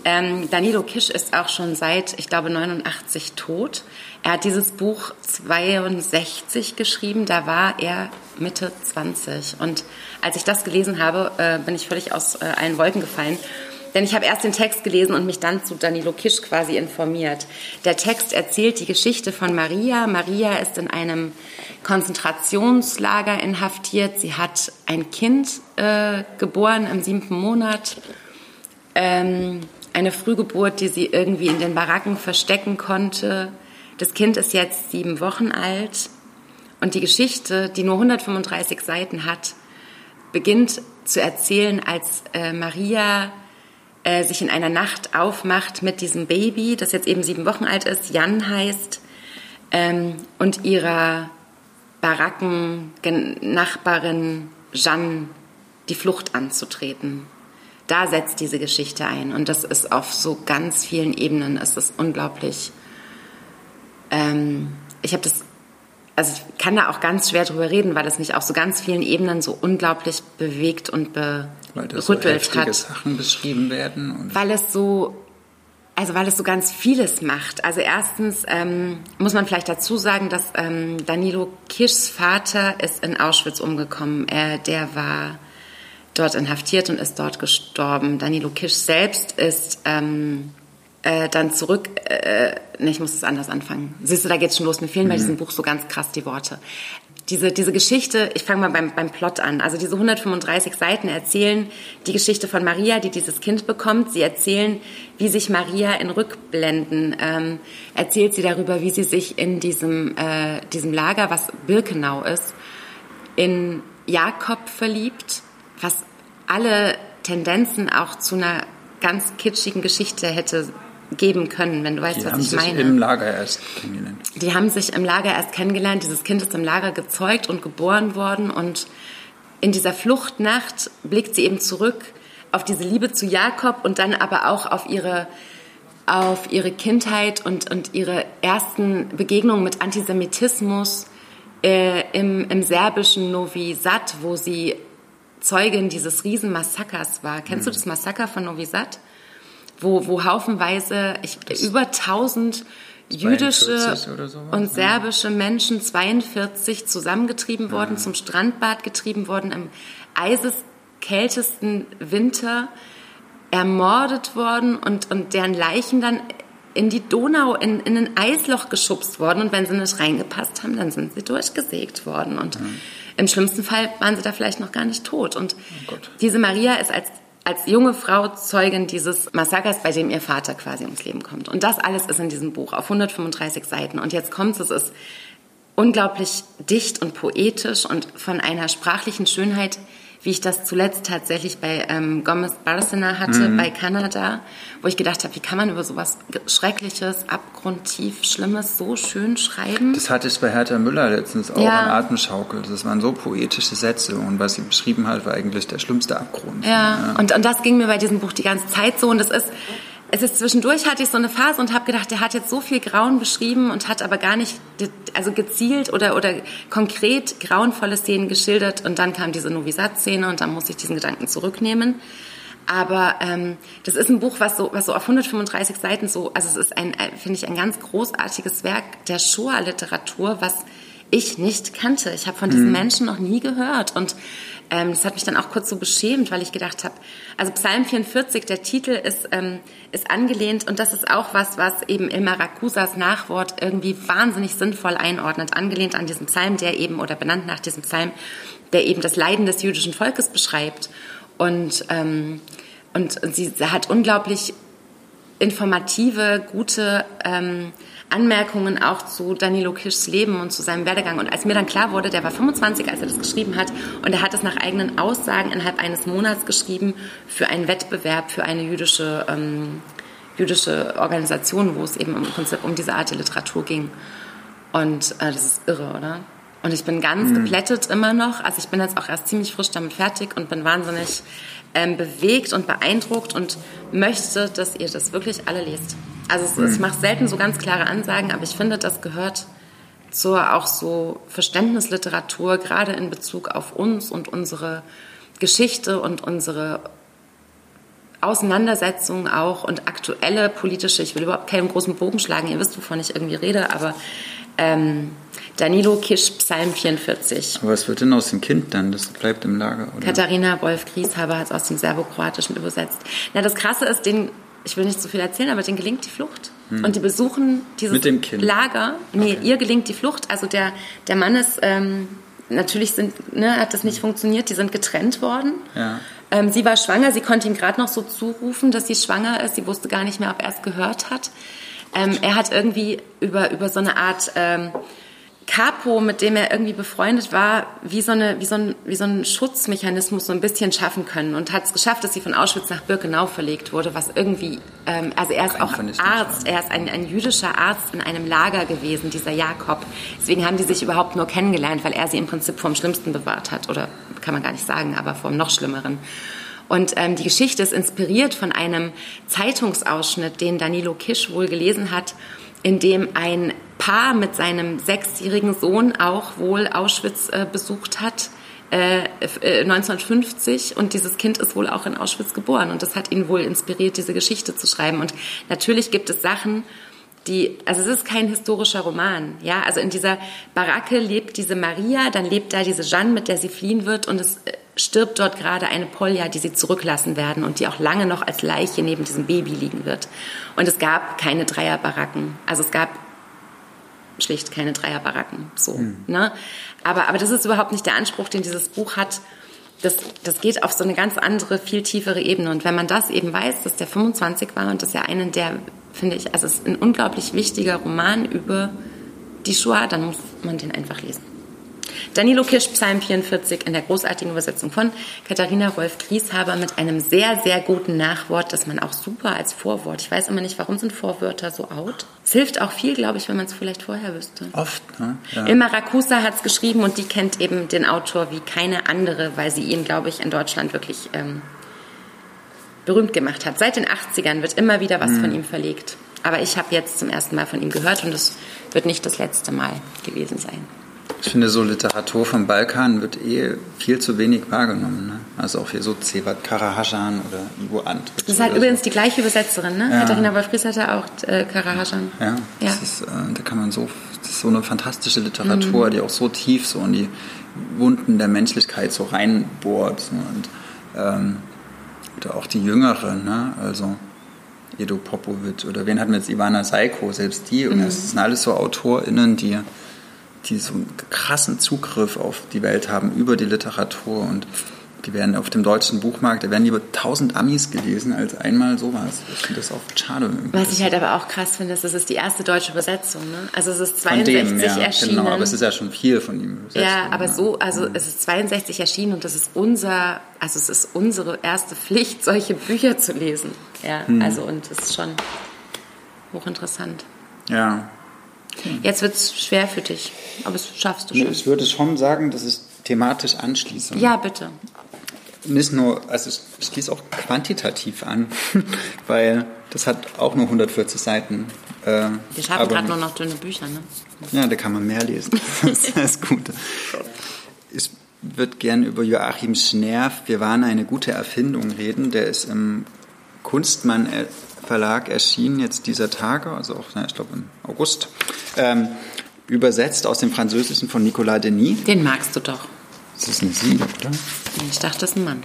Ähm, Danilo Kisch ist auch schon seit, ich glaube, 89 tot. Er hat dieses Buch 62 geschrieben, da war er Mitte 20. Und als ich das gelesen habe, äh, bin ich völlig aus äh, allen Wolken gefallen. Denn ich habe erst den Text gelesen und mich dann zu Danilo Kisch quasi informiert. Der Text erzählt die Geschichte von Maria. Maria ist in einem Konzentrationslager inhaftiert. Sie hat ein Kind äh, geboren im siebten Monat. Ähm, eine Frühgeburt, die sie irgendwie in den Baracken verstecken konnte. Das Kind ist jetzt sieben Wochen alt und die Geschichte, die nur 135 Seiten hat, beginnt zu erzählen, als äh, Maria äh, sich in einer Nacht aufmacht mit diesem Baby, das jetzt eben sieben Wochen alt ist, Jan heißt, ähm, und ihrer Baracken-Nachbarin Jeanne die Flucht anzutreten da setzt diese Geschichte ein. Und das ist auf so ganz vielen Ebenen, ist es unglaublich. Ähm, ich habe das, also ich kann da auch ganz schwer drüber reden, weil es mich auf so ganz vielen Ebenen so unglaublich bewegt und berüttelt weil das so hat.
Sachen beschrieben werden.
weil es so also weil es so ganz vieles macht. Also erstens ähm, muss man vielleicht dazu sagen, dass ähm, Danilo Kischs Vater ist in Auschwitz umgekommen. Er, der war dort inhaftiert und ist dort gestorben. Danilo Kisch selbst ist ähm, äh, dann zurück. Äh, ne, ich muss es anders anfangen. Siehst du, da geht's schon los. Mir fehlen mhm. bei diesem Buch so ganz krass die Worte. Diese, diese Geschichte, ich fange mal beim, beim Plot an. Also diese 135 Seiten erzählen die Geschichte von Maria, die dieses Kind bekommt. Sie erzählen, wie sich Maria in Rückblenden ähm, erzählt sie darüber, wie sie sich in diesem, äh, diesem Lager, was Birkenau ist, in Jakob verliebt was alle Tendenzen auch zu einer ganz kitschigen Geschichte hätte geben können, wenn du weißt,
die
was ich meine.
Die haben sich im Lager erst kennengelernt.
Die haben sich im Lager erst kennengelernt. Dieses Kind ist im Lager gezeugt und geboren worden und in dieser Fluchtnacht blickt sie eben zurück auf diese Liebe zu Jakob und dann aber auch auf ihre auf ihre Kindheit und, und ihre ersten Begegnungen mit Antisemitismus äh, im, im serbischen Novi Sad, wo sie Zeugin dieses Riesenmassakers war. Kennst mhm. du das Massaker von Novi Sad? Wo, wo haufenweise ich, über 1000 jüdische und serbische Menschen, 42, zusammengetrieben worden, ja. zum Strandbad getrieben worden, im eiseskältesten Winter ermordet worden und, und deren Leichen dann in die Donau, in, in ein Eisloch geschubst worden. Und wenn sie nicht reingepasst haben, dann sind sie durchgesägt worden. Und ja. Im schlimmsten Fall waren sie da vielleicht noch gar nicht tot. Und oh diese Maria ist als als junge Frau Zeugin dieses Massakers, bei dem ihr Vater quasi ums Leben kommt. Und das alles ist in diesem Buch auf 135 Seiten. Und jetzt kommt es, es ist unglaublich dicht und poetisch und von einer sprachlichen Schönheit, wie ich das zuletzt tatsächlich bei ähm, Gomez Barcelona hatte, mhm. bei Kanada, wo ich gedacht habe, wie kann man über sowas Schreckliches, abgrundtief Schlimmes so schön schreiben?
Das hatte ich bei Hertha Müller letztens auch ja. in Atemschaukel. Das waren so poetische Sätze und was sie beschrieben hat, war eigentlich der schlimmste Abgrund.
Ja, ja. Und, und das ging mir bei diesem Buch die ganze Zeit so und das ist es ist zwischendurch hatte ich so eine Phase und habe gedacht, der hat jetzt so viel Grauen beschrieben und hat aber gar nicht also gezielt oder oder konkret grauenvolle Szenen geschildert und dann kam diese Novisat-Szene und dann musste ich diesen Gedanken zurücknehmen. Aber ähm, das ist ein Buch, was so, was so auf 135 Seiten so, also es ist ein, finde ich, ein ganz großartiges Werk der Shoah-Literatur, was ich nicht kannte. Ich habe von diesen mhm. Menschen noch nie gehört und ähm, das hat mich dann auch kurz so beschämt, weil ich gedacht habe, also Psalm 44, der Titel ist, ähm, ist angelehnt und das ist auch was, was eben Ilmar Rakusas Nachwort irgendwie wahnsinnig sinnvoll einordnet, angelehnt an diesen Psalm, der eben, oder benannt nach diesem Psalm, der eben das Leiden des jüdischen Volkes beschreibt. Und ähm, und, und sie hat unglaublich informative, gute ähm, Anmerkungen auch zu Danilo Kischs Leben und zu seinem Werdegang. Und als mir dann klar wurde, der war 25, als er das geschrieben hat, und er hat es nach eigenen Aussagen innerhalb eines Monats geschrieben für einen Wettbewerb für eine jüdische, ähm, jüdische Organisation, wo es eben im Prinzip um diese Art der Literatur ging. Und äh, das ist irre, oder? Und ich bin ganz mhm. geplättet immer noch. Also ich bin jetzt auch erst ziemlich frisch damit fertig und bin wahnsinnig ähm, bewegt und beeindruckt und möchte, dass ihr das wirklich alle lest. Also es, mhm. ich mache selten so ganz klare Ansagen, aber ich finde, das gehört zur auch so Verständnisliteratur, gerade in Bezug auf uns und unsere Geschichte und unsere Auseinandersetzungen auch und aktuelle politische, ich will überhaupt keinen großen Bogen schlagen, ihr wisst, wovon ich irgendwie rede, aber ähm, Danilo Kisch, Psalm 44.
Aber was wird denn aus dem Kind dann? Das bleibt im Lager,
oder? Katharina Wolf-Grieshaber hat es aus dem Serbokroatischen übersetzt. Na, das Krasse ist, den, ich will nicht zu viel erzählen, aber denen gelingt die Flucht. Hm. Und die besuchen dieses Lager. Nee, okay. ihr gelingt die Flucht. Also der, der Mann ist, ähm, natürlich sind, ne, hat das nicht funktioniert, die sind getrennt worden. Ja. Ähm, sie war schwanger, sie konnte ihm gerade noch so zurufen, dass sie schwanger ist. Sie wusste gar nicht mehr, ob er es gehört hat. Ähm, er hat irgendwie über, über so eine Art ähm, Capo, mit dem er irgendwie befreundet war, wie so, eine, wie, so ein, wie so ein Schutzmechanismus so ein bisschen schaffen können und hat es geschafft, dass sie von Auschwitz nach Birkenau verlegt wurde, was irgendwie, ähm, also er ist auch Arzt, er ist ein, ein jüdischer Arzt in einem Lager gewesen, dieser Jakob. Deswegen haben die sich überhaupt nur kennengelernt, weil er sie im Prinzip vom Schlimmsten bewahrt hat, oder kann man gar nicht sagen, aber vom noch Schlimmeren. Und ähm, die Geschichte ist inspiriert von einem Zeitungsausschnitt, den Danilo Kisch wohl gelesen hat, in dem ein Paar mit seinem sechsjährigen Sohn auch wohl Auschwitz äh, besucht hat. Äh, 1950 äh, und dieses Kind ist wohl auch in Auschwitz geboren und das hat ihn wohl inspiriert, diese Geschichte zu schreiben. Und natürlich gibt es Sachen, die, also es ist kein historischer Roman, ja, also in dieser Baracke lebt diese Maria, dann lebt da diese Jeanne, mit der sie fliehen wird und es äh, stirbt dort gerade eine Polja, die sie zurücklassen werden und die auch lange noch als Leiche neben diesem Baby liegen wird. Und es gab keine Dreierbaracken, also es gab schlicht keine Dreierbaracken, so, mhm. ne, aber, aber das ist überhaupt nicht der Anspruch, den dieses Buch hat, das, das geht auf so eine ganz andere, viel tiefere Ebene. Und wenn man das eben weiß, dass der 25 war und das ja einen der finde ich, also es ist ein unglaublich wichtiger Roman über die Shoah, dann muss man den einfach lesen. Danilo Kirsch, Psalm 44 in der großartigen Übersetzung von Katharina Rolf-Grieshaber mit einem sehr, sehr guten Nachwort, das man auch super als Vorwort. Ich weiß immer nicht, warum sind Vorwörter so out. Es hilft auch viel, glaube ich, wenn man es vielleicht vorher wüsste.
Oft, ne? Ja.
Ilma Rakusa hat es geschrieben und die kennt eben den Autor wie keine andere, weil sie ihn, glaube ich, in Deutschland wirklich ähm, berühmt gemacht hat. Seit den 80ern wird immer wieder was mhm. von ihm verlegt. Aber ich habe jetzt zum ersten Mal von ihm gehört und es wird nicht das letzte Mal gewesen sein.
Ich finde, so Literatur vom Balkan wird eh viel zu wenig wahrgenommen. Ne? Also auch hier so Cevat Karahasan oder Ivo Ant.
Das ist halt übrigens so. die gleiche Übersetzerin, ne? Ja. Katharina Wolfries hatte auch äh, Karahasan.
Ja, ja. Ist, äh, da kann man so, das ist so eine fantastische Literatur, mhm. die auch so tief so in die Wunden der Menschlichkeit so reinbohrt. So. Und ähm, oder auch die Jüngeren, ne? also Edo Popovic oder wen hatten wir jetzt, Ivana Seiko, selbst die. Und mhm. das sind alles so AutorInnen, die, die so einen krassen Zugriff auf die Welt haben über die Literatur und die werden auf dem deutschen Buchmarkt, da werden lieber tausend Amis gelesen als einmal sowas. Ich finde das auch schade.
Was ich halt aber auch krass finde, ist, das ist die erste deutsche Übersetzung. Ne? Also es ist 62 dem, ja, erschienen. Genau,
aber es ist ja schon viel von ihm.
Ja, aber so, also es ist 62 erschienen und das ist unser, also es ist unsere erste Pflicht, solche Bücher zu lesen. Ja, hm. also und es ist schon hochinteressant.
Ja.
Hm. Jetzt wird es schwer für dich, aber es schaffst du schon.
Ich würde schon sagen, dass ich thematisch anschließe.
Ja, bitte
nicht nur, also ich schließe auch quantitativ an, weil das hat auch nur 140 Seiten.
Äh, Wir schreiben gerade nur noch dünne Bücher, ne?
Ja, da kann man mehr lesen. Das ist das Gute. Ich würde gerne über Joachim Schnerf, Wir waren eine gute Erfindung, reden. Der ist im Kunstmann Verlag erschienen, jetzt dieser Tage, also auch, ich glaube im August. Ähm, übersetzt aus dem Französischen von Nicolas Denis.
Den magst du doch.
Das ist eine Sie, oder?
Ich dachte, das ist ein Mann.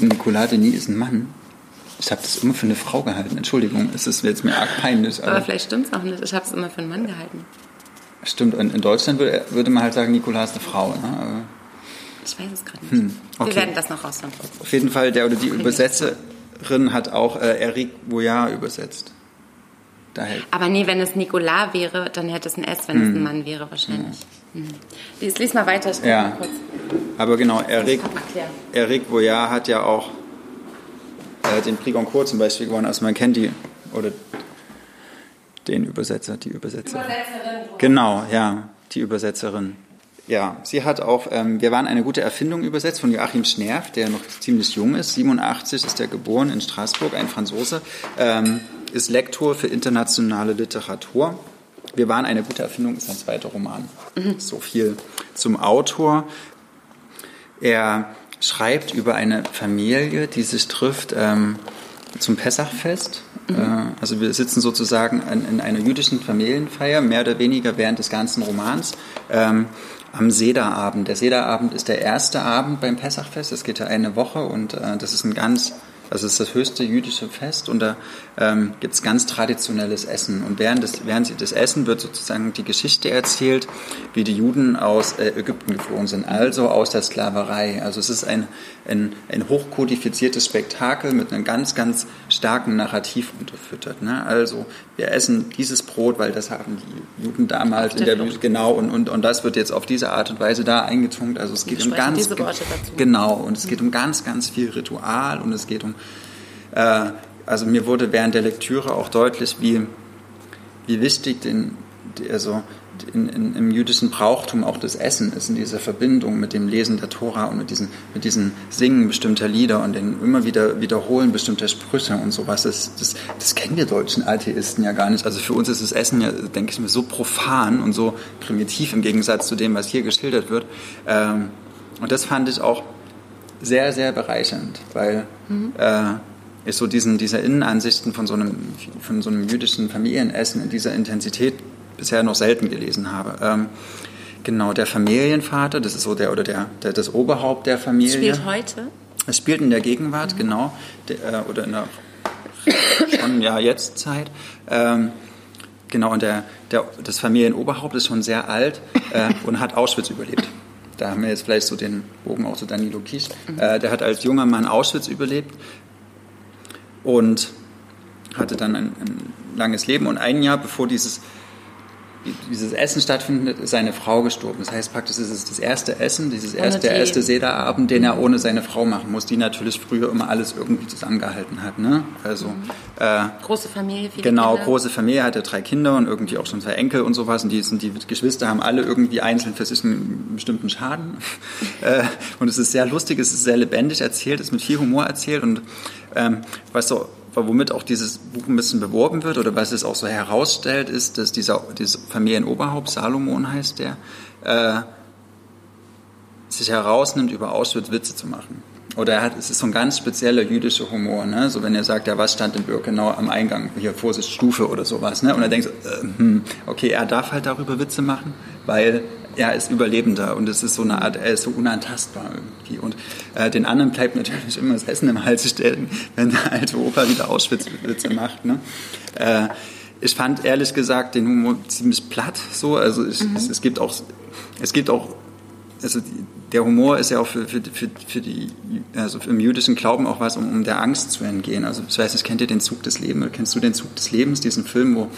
Nicolas Denis ist ein Mann. Ich habe das immer für eine Frau gehalten. Entschuldigung, es ist jetzt mir arg peinlich.
Aber, aber vielleicht stimmt es auch nicht. Ich habe es immer für einen Mann gehalten.
Stimmt, und in Deutschland würde, würde man halt sagen, Nicolas ist eine Frau. Ne?
Ich weiß es gerade nicht. Hm, okay. Wir werden das noch rausfinden.
Auf jeden Fall, der oder die Übersetzerin hat auch äh, Eric Boyard übersetzt.
Daher. Aber nee, wenn es Nicolas wäre, dann hätte es ein S, wenn hm. es ein Mann wäre, wahrscheinlich. Hm. Lies, lies, mal weiter, ich
ja. mal kurz. Aber genau, Eric, Eric Boyard hat ja auch äh, den Prix Goncourt zum Beispiel gewonnen. Also man kennt die, oder den Übersetzer, die Übersetzer. Übersetzerin. Genau, ja, die Übersetzerin. Ja, sie hat auch, ähm, wir waren eine gute Erfindung übersetzt von Joachim Schnerf, der noch ziemlich jung ist. 87 ist er geboren in Straßburg, ein Franzose, ähm, ist Lektor für internationale Literatur. Wir waren eine gute Erfindung ist ein zweiter Roman. Mhm. So viel zum Autor. Er schreibt über eine Familie, die sich trifft ähm, zum Pessachfest. Mhm. Äh, also wir sitzen sozusagen in, in, einer jüdischen Familienfeier, mehr oder weniger während des ganzen Romans, ähm, am Sederabend. Der Sederabend ist der erste Abend beim Pessachfest. Das geht ja eine Woche und äh, das ist ein ganz es ist das höchste jüdische Fest und da ähm, gibt es ganz traditionelles Essen. Und während des, während des Essen wird sozusagen die Geschichte erzählt, wie die Juden aus äh, Ägypten geflohen sind, also aus der Sklaverei. Also es ist ein, ein, ein hochkodifiziertes Spektakel mit einem ganz, ganz starken Narrativ unterfüttert. Ne? Also wir essen dieses Brot, weil das haben die Juden damals in der Wüste, genau, und, und, und das wird jetzt auf diese Art und Weise da eingetunkt. Also es geht um ganz, genau, und es geht um ganz, ganz viel Ritual und es geht um, äh, also mir wurde während der Lektüre auch deutlich, wie, wie wichtig den, also in, in, im jüdischen Brauchtum auch das Essen ist, in dieser Verbindung mit dem Lesen der Tora und mit diesen, mit diesen Singen bestimmter Lieder und den immer wieder Wiederholen bestimmter Sprüche und sowas. Das, das, das kennen wir deutschen Atheisten ja gar nicht. Also für uns ist das Essen ja, denke ich mir, so profan und so primitiv im Gegensatz zu dem, was hier geschildert wird. Ähm, und das fand ich auch sehr, sehr bereichernd, weil mhm. äh, ich so diesen, diese Innenansichten von so, einem, von so einem jüdischen Familienessen in dieser Intensität bisher noch selten gelesen habe. Ähm, genau, der Familienvater, das ist so der oder der, der das Oberhaupt der Familie.
Spielt heute?
Es spielt in der Gegenwart, mhm. genau, der, äh, oder in der schon ja jetzt Zeit. Ähm, genau, und der, der, das Familienoberhaupt ist schon sehr alt äh, und hat Auschwitz überlebt. Da haben wir jetzt vielleicht so den Bogen auch zu Danilo Kisch. Mhm. Äh, der hat als junger Mann Auschwitz überlebt und hatte dann ein, ein langes Leben. Und ein Jahr bevor dieses dieses Essen stattfindet, ist seine Frau gestorben. Das heißt praktisch, es ist das erste Essen, dieses erste, der erste Sederabend, den er ohne seine Frau machen muss, die natürlich früher immer alles irgendwie zusammengehalten hat. Ne? Also, mhm.
äh, große Familie, viele
Genau,
Kinder.
große Familie, hatte drei Kinder und irgendwie auch schon zwei Enkel und sowas. Und die, sind, die Geschwister haben alle irgendwie einzeln für sich einen bestimmten Schaden. äh, und es ist sehr lustig, es ist sehr lebendig erzählt, es ist mit viel Humor erzählt. Und ähm, was so womit auch dieses Buch ein bisschen beworben wird oder was es auch so herausstellt, ist, dass dieser, dieses Familienoberhaupt, Salomon heißt der, äh, sich herausnimmt, über Auschwitz Witze zu machen. Oder er hat, es ist so ein ganz spezieller jüdischer Humor, ne? So wenn er sagt, ja, was stand in Birkenau am Eingang, hier Vorsicht Stufe oder sowas, ne? Und er denkt so, äh, hm, okay, er darf halt darüber Witze machen, weil er ist Überlebender und es ist so eine Art, er ist so unantastbar irgendwie. Und äh, den anderen bleibt natürlich immer das Essen im Hals stellen, wenn der alte Opa wieder Auschwitz-Witze macht. Ne? Äh, ich fand ehrlich gesagt den Humor ziemlich platt so. Also ich, mhm. es, es, gibt auch, es gibt auch, also die, der Humor ist ja auch für, für, für, für die, also im jüdischen Glauben auch was, um, um der Angst zu entgehen. Also ich weiß nicht, kennt ihr den Zug des Lebens? Kennst du den Zug des Lebens, diesen Film, wo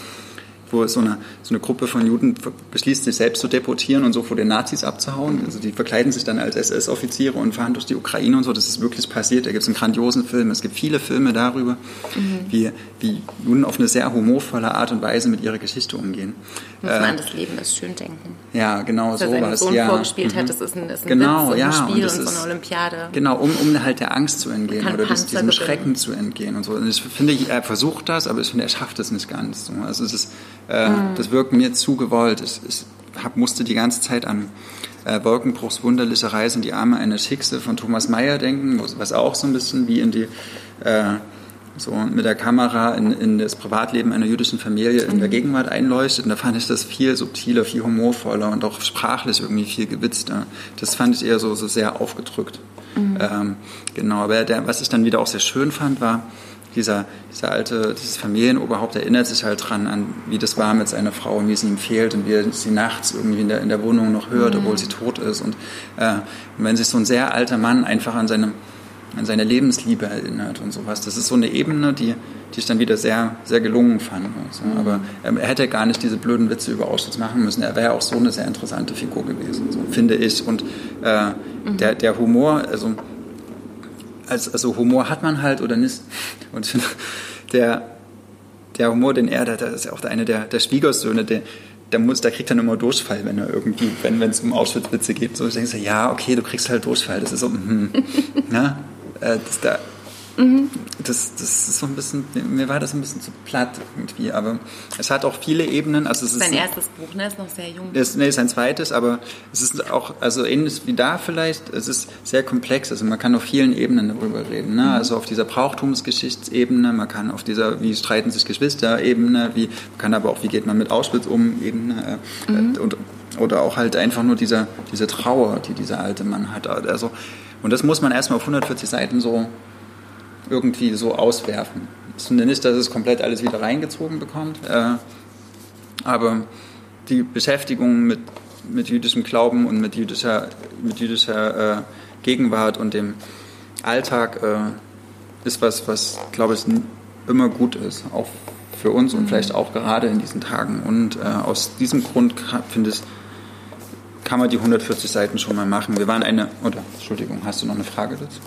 wo so eine, so eine Gruppe von Juden beschließt, sich selbst zu deportieren und so vor den Nazis abzuhauen. Also die verkleiden sich dann als SS-Offiziere und fahren durch die Ukraine und so. Das ist wirklich passiert. Da gibt es einen grandiosen Film. Es gibt viele Filme darüber, mhm. wie, wie Juden auf eine sehr humorvolle Art und Weise mit ihrer Geschichte umgehen.
Muss man äh, an das Leben ist schön denken.
Ja, genau
so was.
Sohn ja.
vorgespielt mhm. hat, das ist ein, ist ein
genau,
Witz
ja,
ein Spiel
und,
und, so eine Olympiade.
Genau, um, um halt der Angst zu entgehen oder des, diesem Schrecken zu entgehen und so. Und ich finde, er versucht das, aber ich finde, er schafft es nicht ganz. Also es ist, äh, mhm. das wirkt mir zu gewollt. Ich, ich hab, musste die ganze Zeit an äh, Wolkenbruchs wunderliche Reise in die Arme einer Schickse von Thomas Mayer denken, was auch so ein bisschen wie in die äh, so mit der Kamera in, in, das Privatleben einer jüdischen Familie in der mhm. Gegenwart einleuchtet. Und da fand ich das viel subtiler, viel humorvoller und auch sprachlich irgendwie viel gewitzter. Das fand ich eher so, so sehr aufgedrückt. Mhm. Ähm, genau, aber der, was ich dann wieder auch sehr schön fand, war, dieser, dieser alte, dieses Familienoberhaupt erinnert sich halt dran an, wie das war mit seiner Frau und wie es ihm fehlt und wie er sie nachts irgendwie in der, in der Wohnung noch hört, mhm. obwohl sie tot ist. Und, äh, und wenn sich so ein sehr alter Mann einfach an seine, an seine Lebensliebe erinnert und sowas, das ist so eine Ebene, die, die ich dann wieder sehr, sehr gelungen fand. Also. Mhm. Aber ähm, er hätte gar nicht diese blöden Witze über Auschwitz machen müssen. Er wäre auch so eine sehr interessante Figur gewesen, so, finde ich. Und äh, mhm. der, der Humor, also also, also Humor hat man halt oder nicht. Und der, der Humor, den er, das ist ja auch einer der, der Schwiegersöhne, der, der, muss, der kriegt dann immer Durchfall, wenn er irgendwie, wenn es um Auschwitz-Witze geht. So, ich denke so, ja, okay, du kriegst halt Durchfall. Das ist so, hm, ja, äh, das, da, Mhm. Das, das ist so ein bisschen, mir war das ein bisschen zu platt irgendwie, aber es hat auch viele Ebenen. Also es ist
sein erstes Buch, ne? Ist noch sehr jung.
Ist, nee, sein zweites, aber es ist auch, also ähnlich wie da vielleicht, es ist sehr komplex. Also man kann auf vielen Ebenen darüber reden. Ne? Mhm. Also auf dieser Brauchtumsgeschichtsebene, man kann auf dieser, wie streiten sich Geschwister-Ebene, wie, man kann aber auch, wie geht man mit Auschwitz um, Ebene. Äh, mhm. und, oder auch halt einfach nur dieser, diese Trauer, die dieser alte Mann hat. Also, und das muss man erstmal auf 140 Seiten so irgendwie so auswerfen. Nicht, dass es komplett alles wieder reingezogen bekommt, äh, aber die Beschäftigung mit, mit jüdischem Glauben und mit jüdischer, mit jüdischer äh, Gegenwart und dem Alltag äh, ist was, was, glaube ich, immer gut ist, auch für uns und mhm. vielleicht auch gerade in diesen Tagen. Und aus diesem Grund finde ich, kann man die 140 Seiten schon mal machen. Wir waren eine, oder Entschuldigung, hast du noch eine Frage dazu?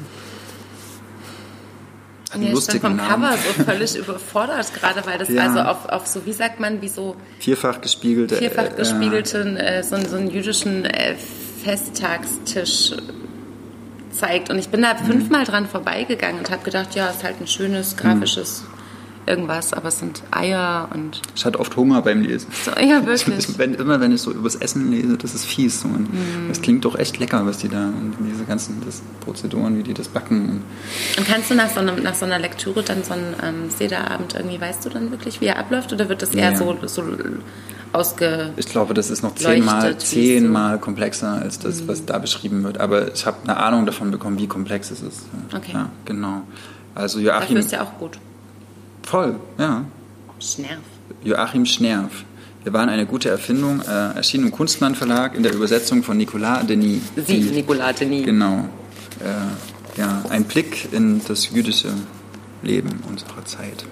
einen ja, lustigen vom Namen. Cover so völlig überfordert gerade, weil das ja. also auf, auf so, wie sagt man, wie so...
Vierfach gespiegelte...
Vierfach äh, gespiegelten, äh, so, so einen jüdischen äh, Festtagstisch zeigt. Und ich bin da mhm. fünfmal dran vorbeigegangen und habe gedacht, ja, ist halt ein schönes, grafisches... Irgendwas, aber es sind Eier und.
Ich hatte oft Hunger beim Lesen.
So, ja, wirklich.
wenn, immer wenn ich so übers Essen lese, das ist fies. Und mm. Das klingt doch echt lecker, was die da und diese ganzen das Prozeduren, wie die das backen.
Und kannst du nach so, einem, nach so einer Lektüre dann so einen ähm, Sederabend irgendwie, weißt du dann wirklich, wie er abläuft? Oder wird das eher ja. so, so ausge.
Ich glaube, das ist noch zehnmal, zehnmal komplexer als das, was mhm. da beschrieben wird. Aber ich habe eine Ahnung davon bekommen, wie komplex es ist.
Okay.
Ja, genau. Also Joachim.
Dafür ist ja auch gut.
Voll, ja.
Schnerf.
Joachim Schnerf. Wir waren eine gute Erfindung, äh, erschien im Kunstmann Verlag in der Übersetzung von Nicolas Denis.
Sie, die, Nicolas Denis.
Genau. Äh, ja, ein Blick in das jüdische Leben unserer Zeit.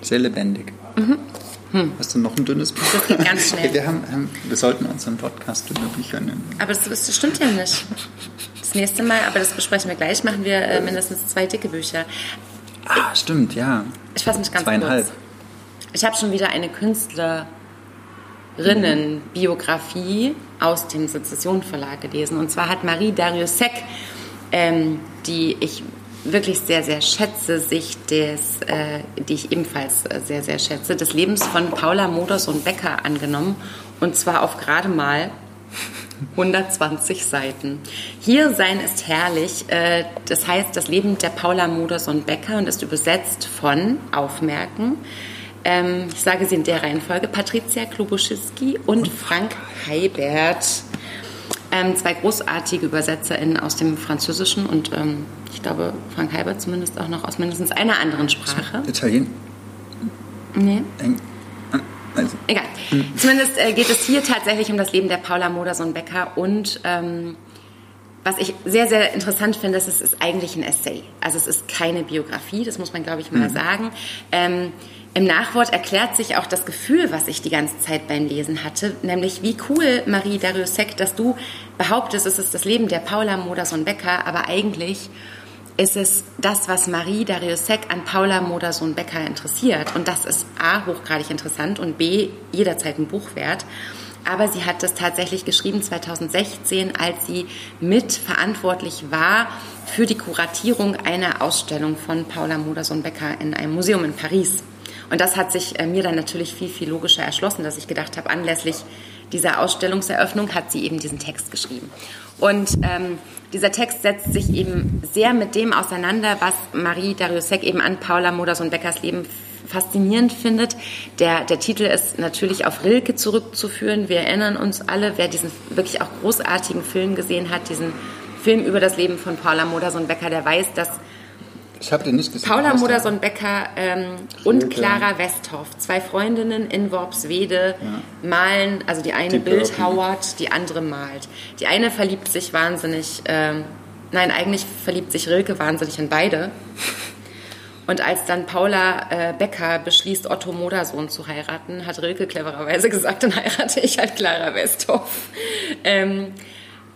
Sehr lebendig. Mhm. Hm. Hast du noch ein dünnes Buch?
Das geht ganz schnell.
Wir, haben, haben, wir sollten unseren Podcast dünne Bücher nennen.
Aber das, das, stimmt ja nicht. Das nächste Mal, aber das besprechen wir gleich, machen wir äh, mindestens zwei dicke Bücher.
Ah, stimmt, ja.
Ich fasse mich ganz Zweieinhalb. kurz. Ich habe schon wieder eine Künstlerinnenbiografie aus dem Sezession Verlag gelesen. Und zwar hat Marie Dariussec, ähm, die ich wirklich sehr, sehr schätze, sich des, äh, die ich ebenfalls sehr, sehr schätze, des Lebens von Paula Moders und Becker angenommen. Und zwar auf gerade mal 120 Seiten. Hier sein ist herrlich. Äh, das heißt, das Leben der Paula Modersohn Becker und ist übersetzt von Aufmerken. Ähm, ich sage sie in der Reihenfolge: Patricia Klobuschiski und Frank Heibert. Ähm, zwei großartige UbersetzerInnen aus dem Französischen und ähm, ich glaube, Frank Heibert zumindest auch noch aus mindestens einer anderen Sprache.
Italien?
Nee. Eng also. Egal. Zumindest äh, geht es hier tatsächlich um das Leben der Paula Modersohn-Becker und ähm, was ich sehr, sehr interessant finde, ist, es ist eigentlich ein Essay. Also es ist keine Biografie, das muss man, glaube ich, mal mhm. sagen. Ähm, Im Nachwort erklärt sich auch das Gefühl, was ich die ganze Zeit beim Lesen hatte, nämlich wie cool, Marie Dariussec, dass du behauptest, es ist das Leben der Paula Modersohn-Becker, aber eigentlich ist es das, was Marie Dariussec an Paula Modersohn-Becker interessiert. Und das ist A, hochgradig interessant und B, jederzeit ein Buch wert. Aber sie hat das tatsächlich geschrieben 2016, als sie mitverantwortlich war für die Kuratierung einer Ausstellung von Paula Modersohn-Becker in einem Museum in Paris. Und das hat sich äh, mir dann natürlich viel, viel logischer erschlossen, dass ich gedacht habe, anlässlich dieser Ausstellungseröffnung hat sie eben diesen Text geschrieben. Und ähm, dieser Text setzt sich eben sehr mit dem auseinander, was Marie Dariussec eben an Paula Moders und Beckers Leben faszinierend findet. Der, der Titel ist natürlich auf Rilke zurückzuführen. Wir erinnern uns alle, wer diesen wirklich auch großartigen Film gesehen hat, diesen Film über das Leben von Paula Moders und Becker, der weiß, dass
Ich habe den nicht gesehen.
Paula Modersohn-Becker ähm, und Clara Westhoff, zwei Freundinnen in Worpswede, ja. malen, also die eine die bildhauert, die andere malt. Die eine verliebt sich wahnsinnig, ähm, nein, eigentlich verliebt sich Rilke wahnsinnig in beide. Und als dann Paula äh, Becker beschließt, Otto Modersohn zu heiraten, hat Rilke clevererweise gesagt, dann heirate ich halt Clara Westhoff. Ähm,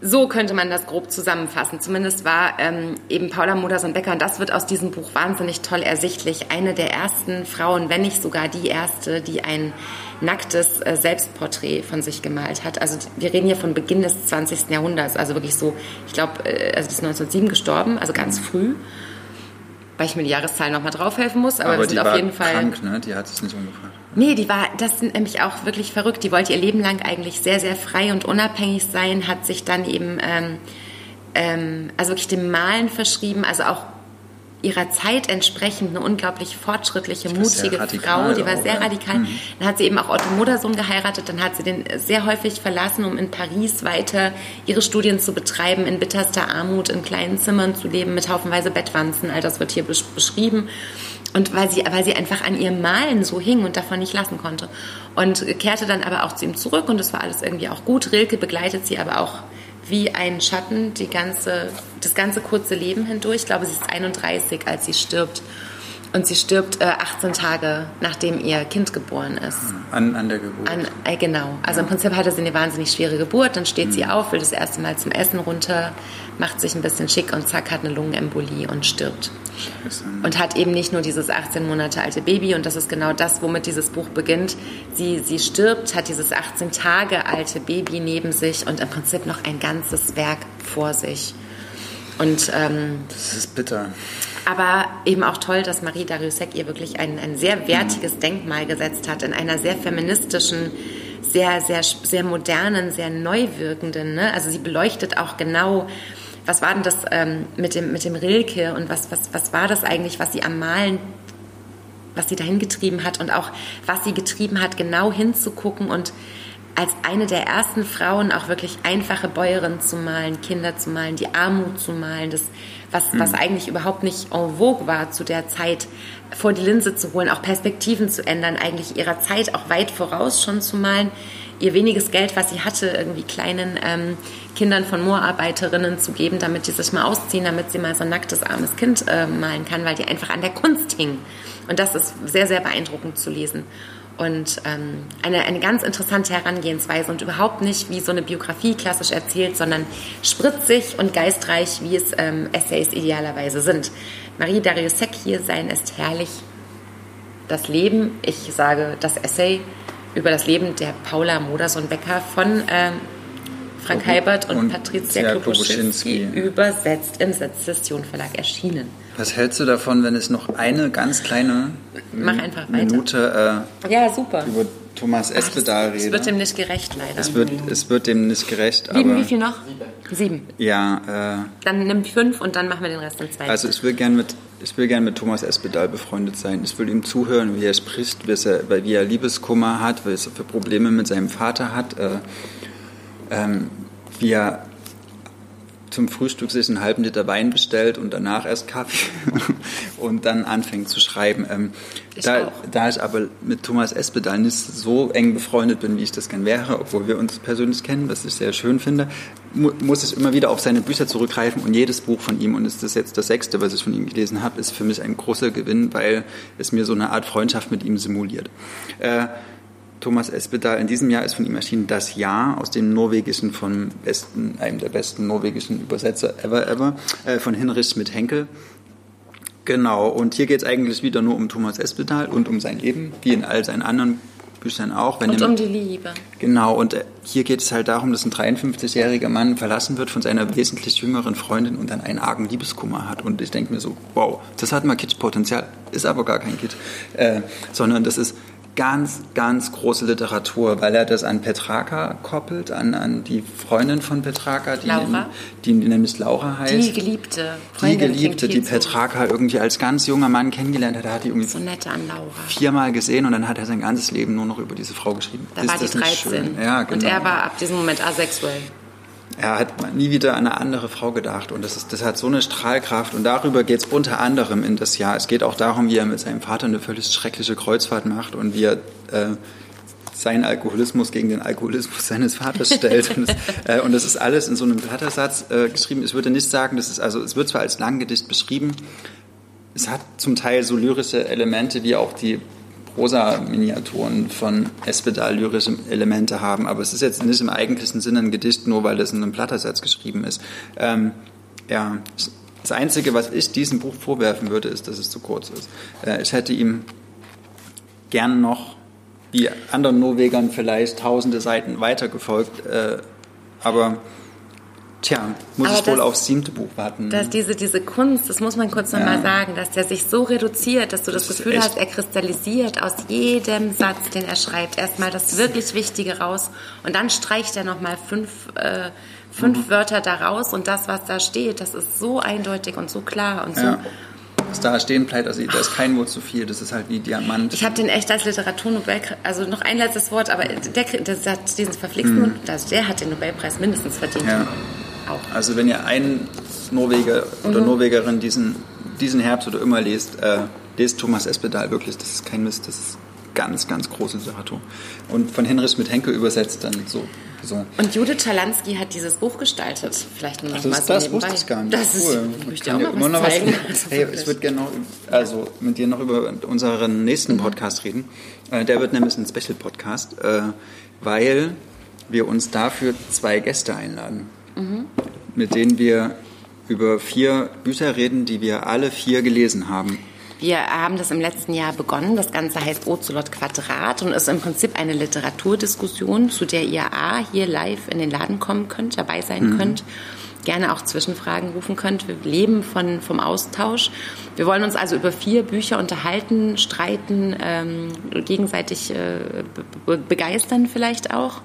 so könnte man das grob zusammenfassen. Zumindest war ähm, eben Paula Modersohn-Becker, und das wird aus diesem Buch wahnsinnig toll ersichtlich, eine der ersten Frauen, wenn nicht sogar die erste, die ein nacktes äh, Selbstporträt von sich gemalt hat. Also wir reden hier von Beginn des 20. Jahrhunderts, also wirklich so, ich glaube, äh, also ist 1907 gestorben, also ganz früh weil ich mir die Jahreszahl nochmal draufhelfen muss. Aber, aber wir sind auf jeden Fall.
Krank, ne? Die hat es nicht umgebracht.
Nee, die war, das sind nämlich auch wirklich verrückt. Die wollte ihr Leben lang eigentlich sehr, sehr frei und unabhängig sein, hat sich dann eben, ähm, ähm, also wirklich dem Malen verschrieben, also auch ihrer Zeit entsprechend eine unglaublich fortschrittliche, mutige Frau. Die war sehr auch, radikal. Mhm. Dann hat sie eben auch Otto Modersohn geheiratet. Dann hat sie den sehr häufig verlassen, um in Paris weiter ihre Studien zu betreiben, in bitterster Armut, in kleinen Zimmern zu leben, mit haufenweise Bettwanzen. All das wird hier beschrieben. Und weil sie, weil sie einfach an ihrem Malen so hing und davon nicht lassen konnte. Und kehrte dann aber auch zu ihm zurück und das war alles irgendwie auch gut. Rilke begleitet sie aber auch wie ein Schatten die ganze, das ganze kurze Leben hindurch. Ich glaube, sie ist 31, als sie stirbt. Und sie stirbt äh, 18 Tage, nachdem ihr Kind geboren ist.
An, an der Geburt. An,
äh, genau. Also ja. im Prinzip hatte sie eine wahnsinnig schwere Geburt. Dann steht mhm. sie auf, will das erste Mal zum Essen runter, macht sich ein bisschen schick und zack, hat eine Lungenembolie und stirbt. Scheiße. Und hat eben nicht nur dieses 18 Monate alte Baby, und das ist genau das, womit dieses Buch beginnt. Sie, sie stirbt, hat dieses 18 Tage alte Baby neben sich und im Prinzip noch ein ganzes Werk vor sich. Und, ähm,
das ist bitter.
Aber eben auch toll, dass Marie Dariussec ihr wirklich ein, ein sehr wertiges mhm. Denkmal gesetzt hat in einer sehr feministischen, sehr, sehr, sehr modernen, sehr neu wirkenden. Ne? Also sie beleuchtet auch genau, was war denn das ähm, mit, dem, mit dem Rilke und was, was, was war das eigentlich, was sie am Malen was sie dahin getrieben hat und auch was sie getrieben hat, genau hinzugucken und als eine der ersten Frauen auch wirklich einfache Bäuerinnen zu malen, Kinder zu malen, die Armut zu malen, das, was, mhm. was eigentlich überhaupt nicht en vogue war zu der Zeit, vor die Linse zu holen, auch Perspektiven zu ändern, eigentlich ihrer Zeit auch weit voraus schon zu malen, ihr weniges Geld, was sie hatte, irgendwie kleinen ähm, Kindern von Moorarbeiterinnen zu geben, damit die sich mal ausziehen, damit sie mal so ein nacktes, armes Kind äh, malen kann, weil die einfach an der Kunst hing. Und das ist sehr, sehr beeindruckend zu lesen und ähm, eine, eine ganz interessante Herangehensweise und überhaupt nicht wie so eine Biografie klassisch erzählt, sondern spritzig und geistreich, wie es ähm, Essays idealerweise sind. Marie Dariussec hier sein ist herrlich. Das Leben, ich sage das Essay über das Leben der Paula Modersohn-Becker von ähm, Frank Heibert und, und Patricia Klobuschinski übersetzt im Sezession Verlag erschienen.
Was hältst du davon, wenn es noch eine ganz kleine Minute
äh, ja, super.
über Thomas Espedal redet?
Es wird dem nicht gerecht, leider.
Es wird, es wird dem nicht gerecht.
Sieben, wie viel noch? Sieben.
Ja.
Äh, dann nimm fünf und dann machen wir den Rest in zwei.
Also ich will gerne mit ich will gerne mit Thomas Espedal befreundet sein. Ich will ihm zuhören, wie er spricht, wie er, wie er Liebeskummer hat, was er für Probleme mit seinem Vater hat, äh, ähm, wie er zum Frühstück sich einen halben Liter Wein bestellt und danach erst Kaffee und dann anfängt zu schreiben. Ähm, ich da, da, ich aber mit Thomas Espedal nicht so eng befreundet bin, wie ich das gern wäre, obwohl wir uns persönlich kennen, was ich sehr schön finde, mu muss ich immer wieder auf seine Bücher zurückgreifen und jedes Buch von ihm, und es ist jetzt das sechste, was ich von ihm gelesen habe, ist für mich ein großer Gewinn, weil es mir so eine Art Freundschaft mit ihm simuliert. Äh, Thomas Espedal. In diesem Jahr ist von ihm erschienen Das Jahr aus dem norwegischen von besten, einem der besten norwegischen Übersetzer ever ever, äh, von Hinrich Schmidt-Henkel. Genau, und hier geht es eigentlich wieder nur um Thomas Espedal und um sein Leben, wie in all seinen anderen Büchern auch.
und um die Liebe.
Genau, und äh, hier geht es halt darum, dass ein 53-jähriger Mann verlassen wird von seiner wesentlich jüngeren Freundin und dann einen argen Liebeskummer hat. Und ich denke mir so, wow, das hat mal Kitschpotenzial, ist aber gar kein Kitsch, äh, sondern das ist ganz, ganz große Literatur, weil er das an Petraka koppelt, an, an die Freundin von Petraka, die, Laura? die, nämlich Laura heißt.
Die Geliebte.
Freundin die Geliebte, die Petraka irgendwie als ganz junger Mann kennengelernt hat. Er hat die irgendwie
so nette an Laura.
viermal gesehen und dann hat er sein ganzes Leben nur noch über diese Frau geschrieben.
Da Ist war die 13. Ja, genau. Und er war ab diesem Moment asexuell.
Er hat nie wieder an eine andere Frau gedacht und das, ist, das hat so eine Strahlkraft und darüber geht es unter anderem in das Jahr. Es geht auch darum, wie er mit seinem Vater eine völlig schreckliche Kreuzfahrt macht und wie er äh, seinen Alkoholismus gegen den Alkoholismus seines Vaters stellt. und, das, äh, und, das, ist alles in so einem Blattersatz äh, geschrieben. Ich würde nicht sagen, das ist also es wird zwar als Langgedicht beschrieben, es hat zum Teil so lyrische Elemente wie auch die Prosa-Miniaturen von Espedal lyrische Elemente haben, aber es ist jetzt nicht im eigentlichen Sinne ein Gedicht, nur weil es in einem Blattersatz geschrieben ist. Ähm, ja, das Einzige, was ich diesem Buch vorwerfen würde, ist, dass es zu kurz ist. Äh, ich hätte ihm gern noch wie anderen Norwegern vielleicht tausende Seiten weitergefolgt. Äh, aber tja, muss aber es das, wohl aufs siebte Buch warten.
Dass diese, diese Kunst, das muss man kurz nochmal ja. sagen, dass der sich so reduziert, dass du das, das Gefühl hast, er kristallisiert aus jedem Satz, den er schreibt, erstmal das wirklich Wichtige raus und dann streicht er nochmal fünf, äh, fünf mhm. Wörter daraus und das, was da steht, das ist so eindeutig und so klar und so. Ja
was da stehen bleibt, also da ist kein Wort zu viel, das ist halt wie Diamant.
Ich habe den echt als Literaturnobelpreis, also noch ein letztes Wort, aber der, der hat diesen verflixten, hm. der hat den Nobelpreis mindestens verdient.
Ja. Auch. Also wenn ihr einen Norweger oder mhm. Norwegerin diesen, diesen Herbst oder immer lest, äh, lest Thomas Espedal wirklich, das ist kein Mist, das ist ganz, ganz große Literatur. Und von Hinrich mit Henke übersetzt dann so so.
Und Judith Schalansky hat dieses Buch gestaltet. Vielleicht nur noch
Ach, das, mal so das nebenbei. wusste ich gar nicht.
Das cool. ist, ich möchte auch mal was noch zeigen.
Was, hey, ich würde gerne noch, also mit dir noch über unseren nächsten mhm. Podcast reden. Äh, der wird nämlich ein Special-Podcast, äh, weil wir uns dafür zwei Gäste einladen, mhm. mit denen wir über vier Bücher reden, die wir alle vier gelesen haben.
Wir haben das im letzten Jahr begonnen. Das Ganze heißt Ocelot Quadrat und ist im Prinzip eine Literaturdiskussion, zu der ihr A hier live in den Laden kommen könnt, dabei sein mhm. könnt gerne auch Zwischenfragen rufen könnt. Wir leben von, vom Austausch. Wir wollen uns also über vier Bücher unterhalten, streiten, ähm, gegenseitig äh, be begeistern vielleicht auch,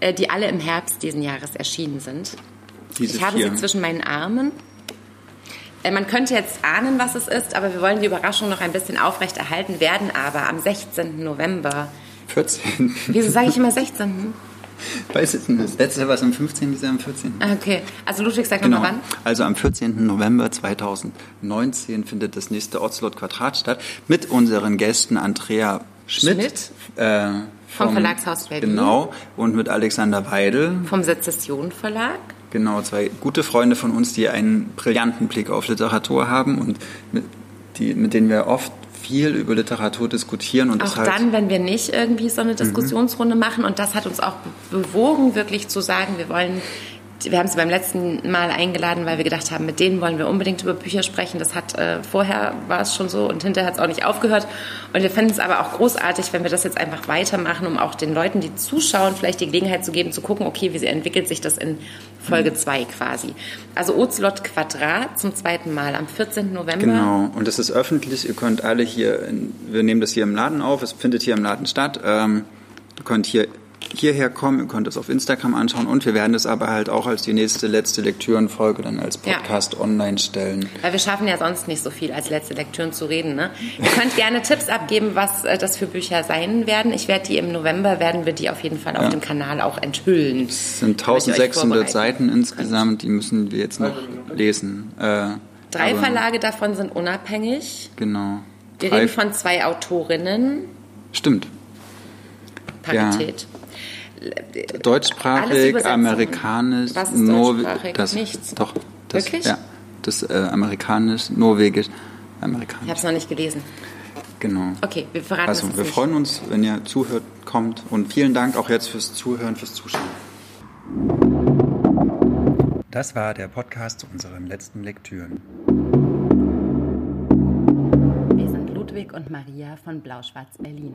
äh, die alle im Herbst diesen Jahres erschienen sind. Diese ich habe vier. sie zwischen meinen Armen. Äh, man könnte jetzt ahnen, was es ist, aber wir wollen die Überraschung noch ein bisschen aufrechterhalten, werden aber am 16. November.
14.
Wieso sage ich immer 16.?
Weiß ich nicht. Das letzte war es am 15., dieses Jahr am 14.
Ah, okay, also Ludwig, sag genau. nochmal wann?
Also am 14. November 2019 findet das nächste Ocelot Quadrat statt mit unseren Gästen Andrea Schmidt. Schmidt?
Äh, vom, vom Verlagshaus Berlin.
Genau, und mit Alexander Weidel.
Vom Sezession Verlag.
Genau, zwei gute Freunde von uns, die einen brillanten Blick auf Literatur haben und mit, die, mit denen wir oft viel über Literatur diskutieren. Und
auch halt dann, wenn wir nicht irgendwie so eine mhm. Diskussionsrunde mhm. machen. Und das hat uns auch bewogen, wirklich zu sagen, wir wollen wir haben sie beim letzten Mal eingeladen, weil wir gedacht haben, mit denen wollen wir unbedingt über Bücher sprechen. Das hat äh, vorher war es schon so und hinterher hat es auch nicht aufgehört. Und wir finden es aber auch großartig, wenn wir das jetzt einfach weitermachen, um auch den Leuten, die zuschauen, vielleicht die Gelegenheit zu geben, zu gucken, okay, wie entwickelt sich das in Folge 2 mhm. quasi. Also Ocelot Quadrat zum zweiten Mal am 14. November.
Genau, und das ist öffentlich. Ihr könnt alle hier, in, wir nehmen das hier im Laden auf, es findet hier im Laden statt. Ähm, ihr könnt hier hierher kommen. Ihr könnt es auf Instagram anschauen und wir werden es aber halt auch als die nächste, letzte Lektürenfolge dann als Podcast ja. online stellen.
Weil wir schaffen ja sonst nicht so viel als letzte Lektüren zu reden. Ne? Ihr könnt gerne Tipps abgeben, was äh, das für Bücher sein werden. Ich werde die im November, werden wir die auf jeden Fall auf dem Kanal auch enthüllen.
Es sind 1600 Seiten insgesamt, die müssen wir jetzt noch lesen.
Äh, Drei Verlage davon sind unabhängig.
Genau.
Wir reden von zwei Autorinnen.
Stimmt.
Parität.
Ja. Deutschsprachig, amerikanisch,
Was ist deutschsprachig? Das, Nichts.
Doch.
Das, Wirklich?
Ja. Das äh, amerikanisch, norwegisch, amerikanisch.
Ich habe es noch nicht gelesen.
Genau.
Okay, wir verraten
Also, wir
nicht.
freuen uns, wenn ihr zuhört, kommt. Und vielen Dank auch jetzt fürs Zuhören, fürs Zuschauen. Das war der Podcast zu unseren letzten Lektüren.
Wir sind Ludwig und Maria von Blau-Schwarz Berlin.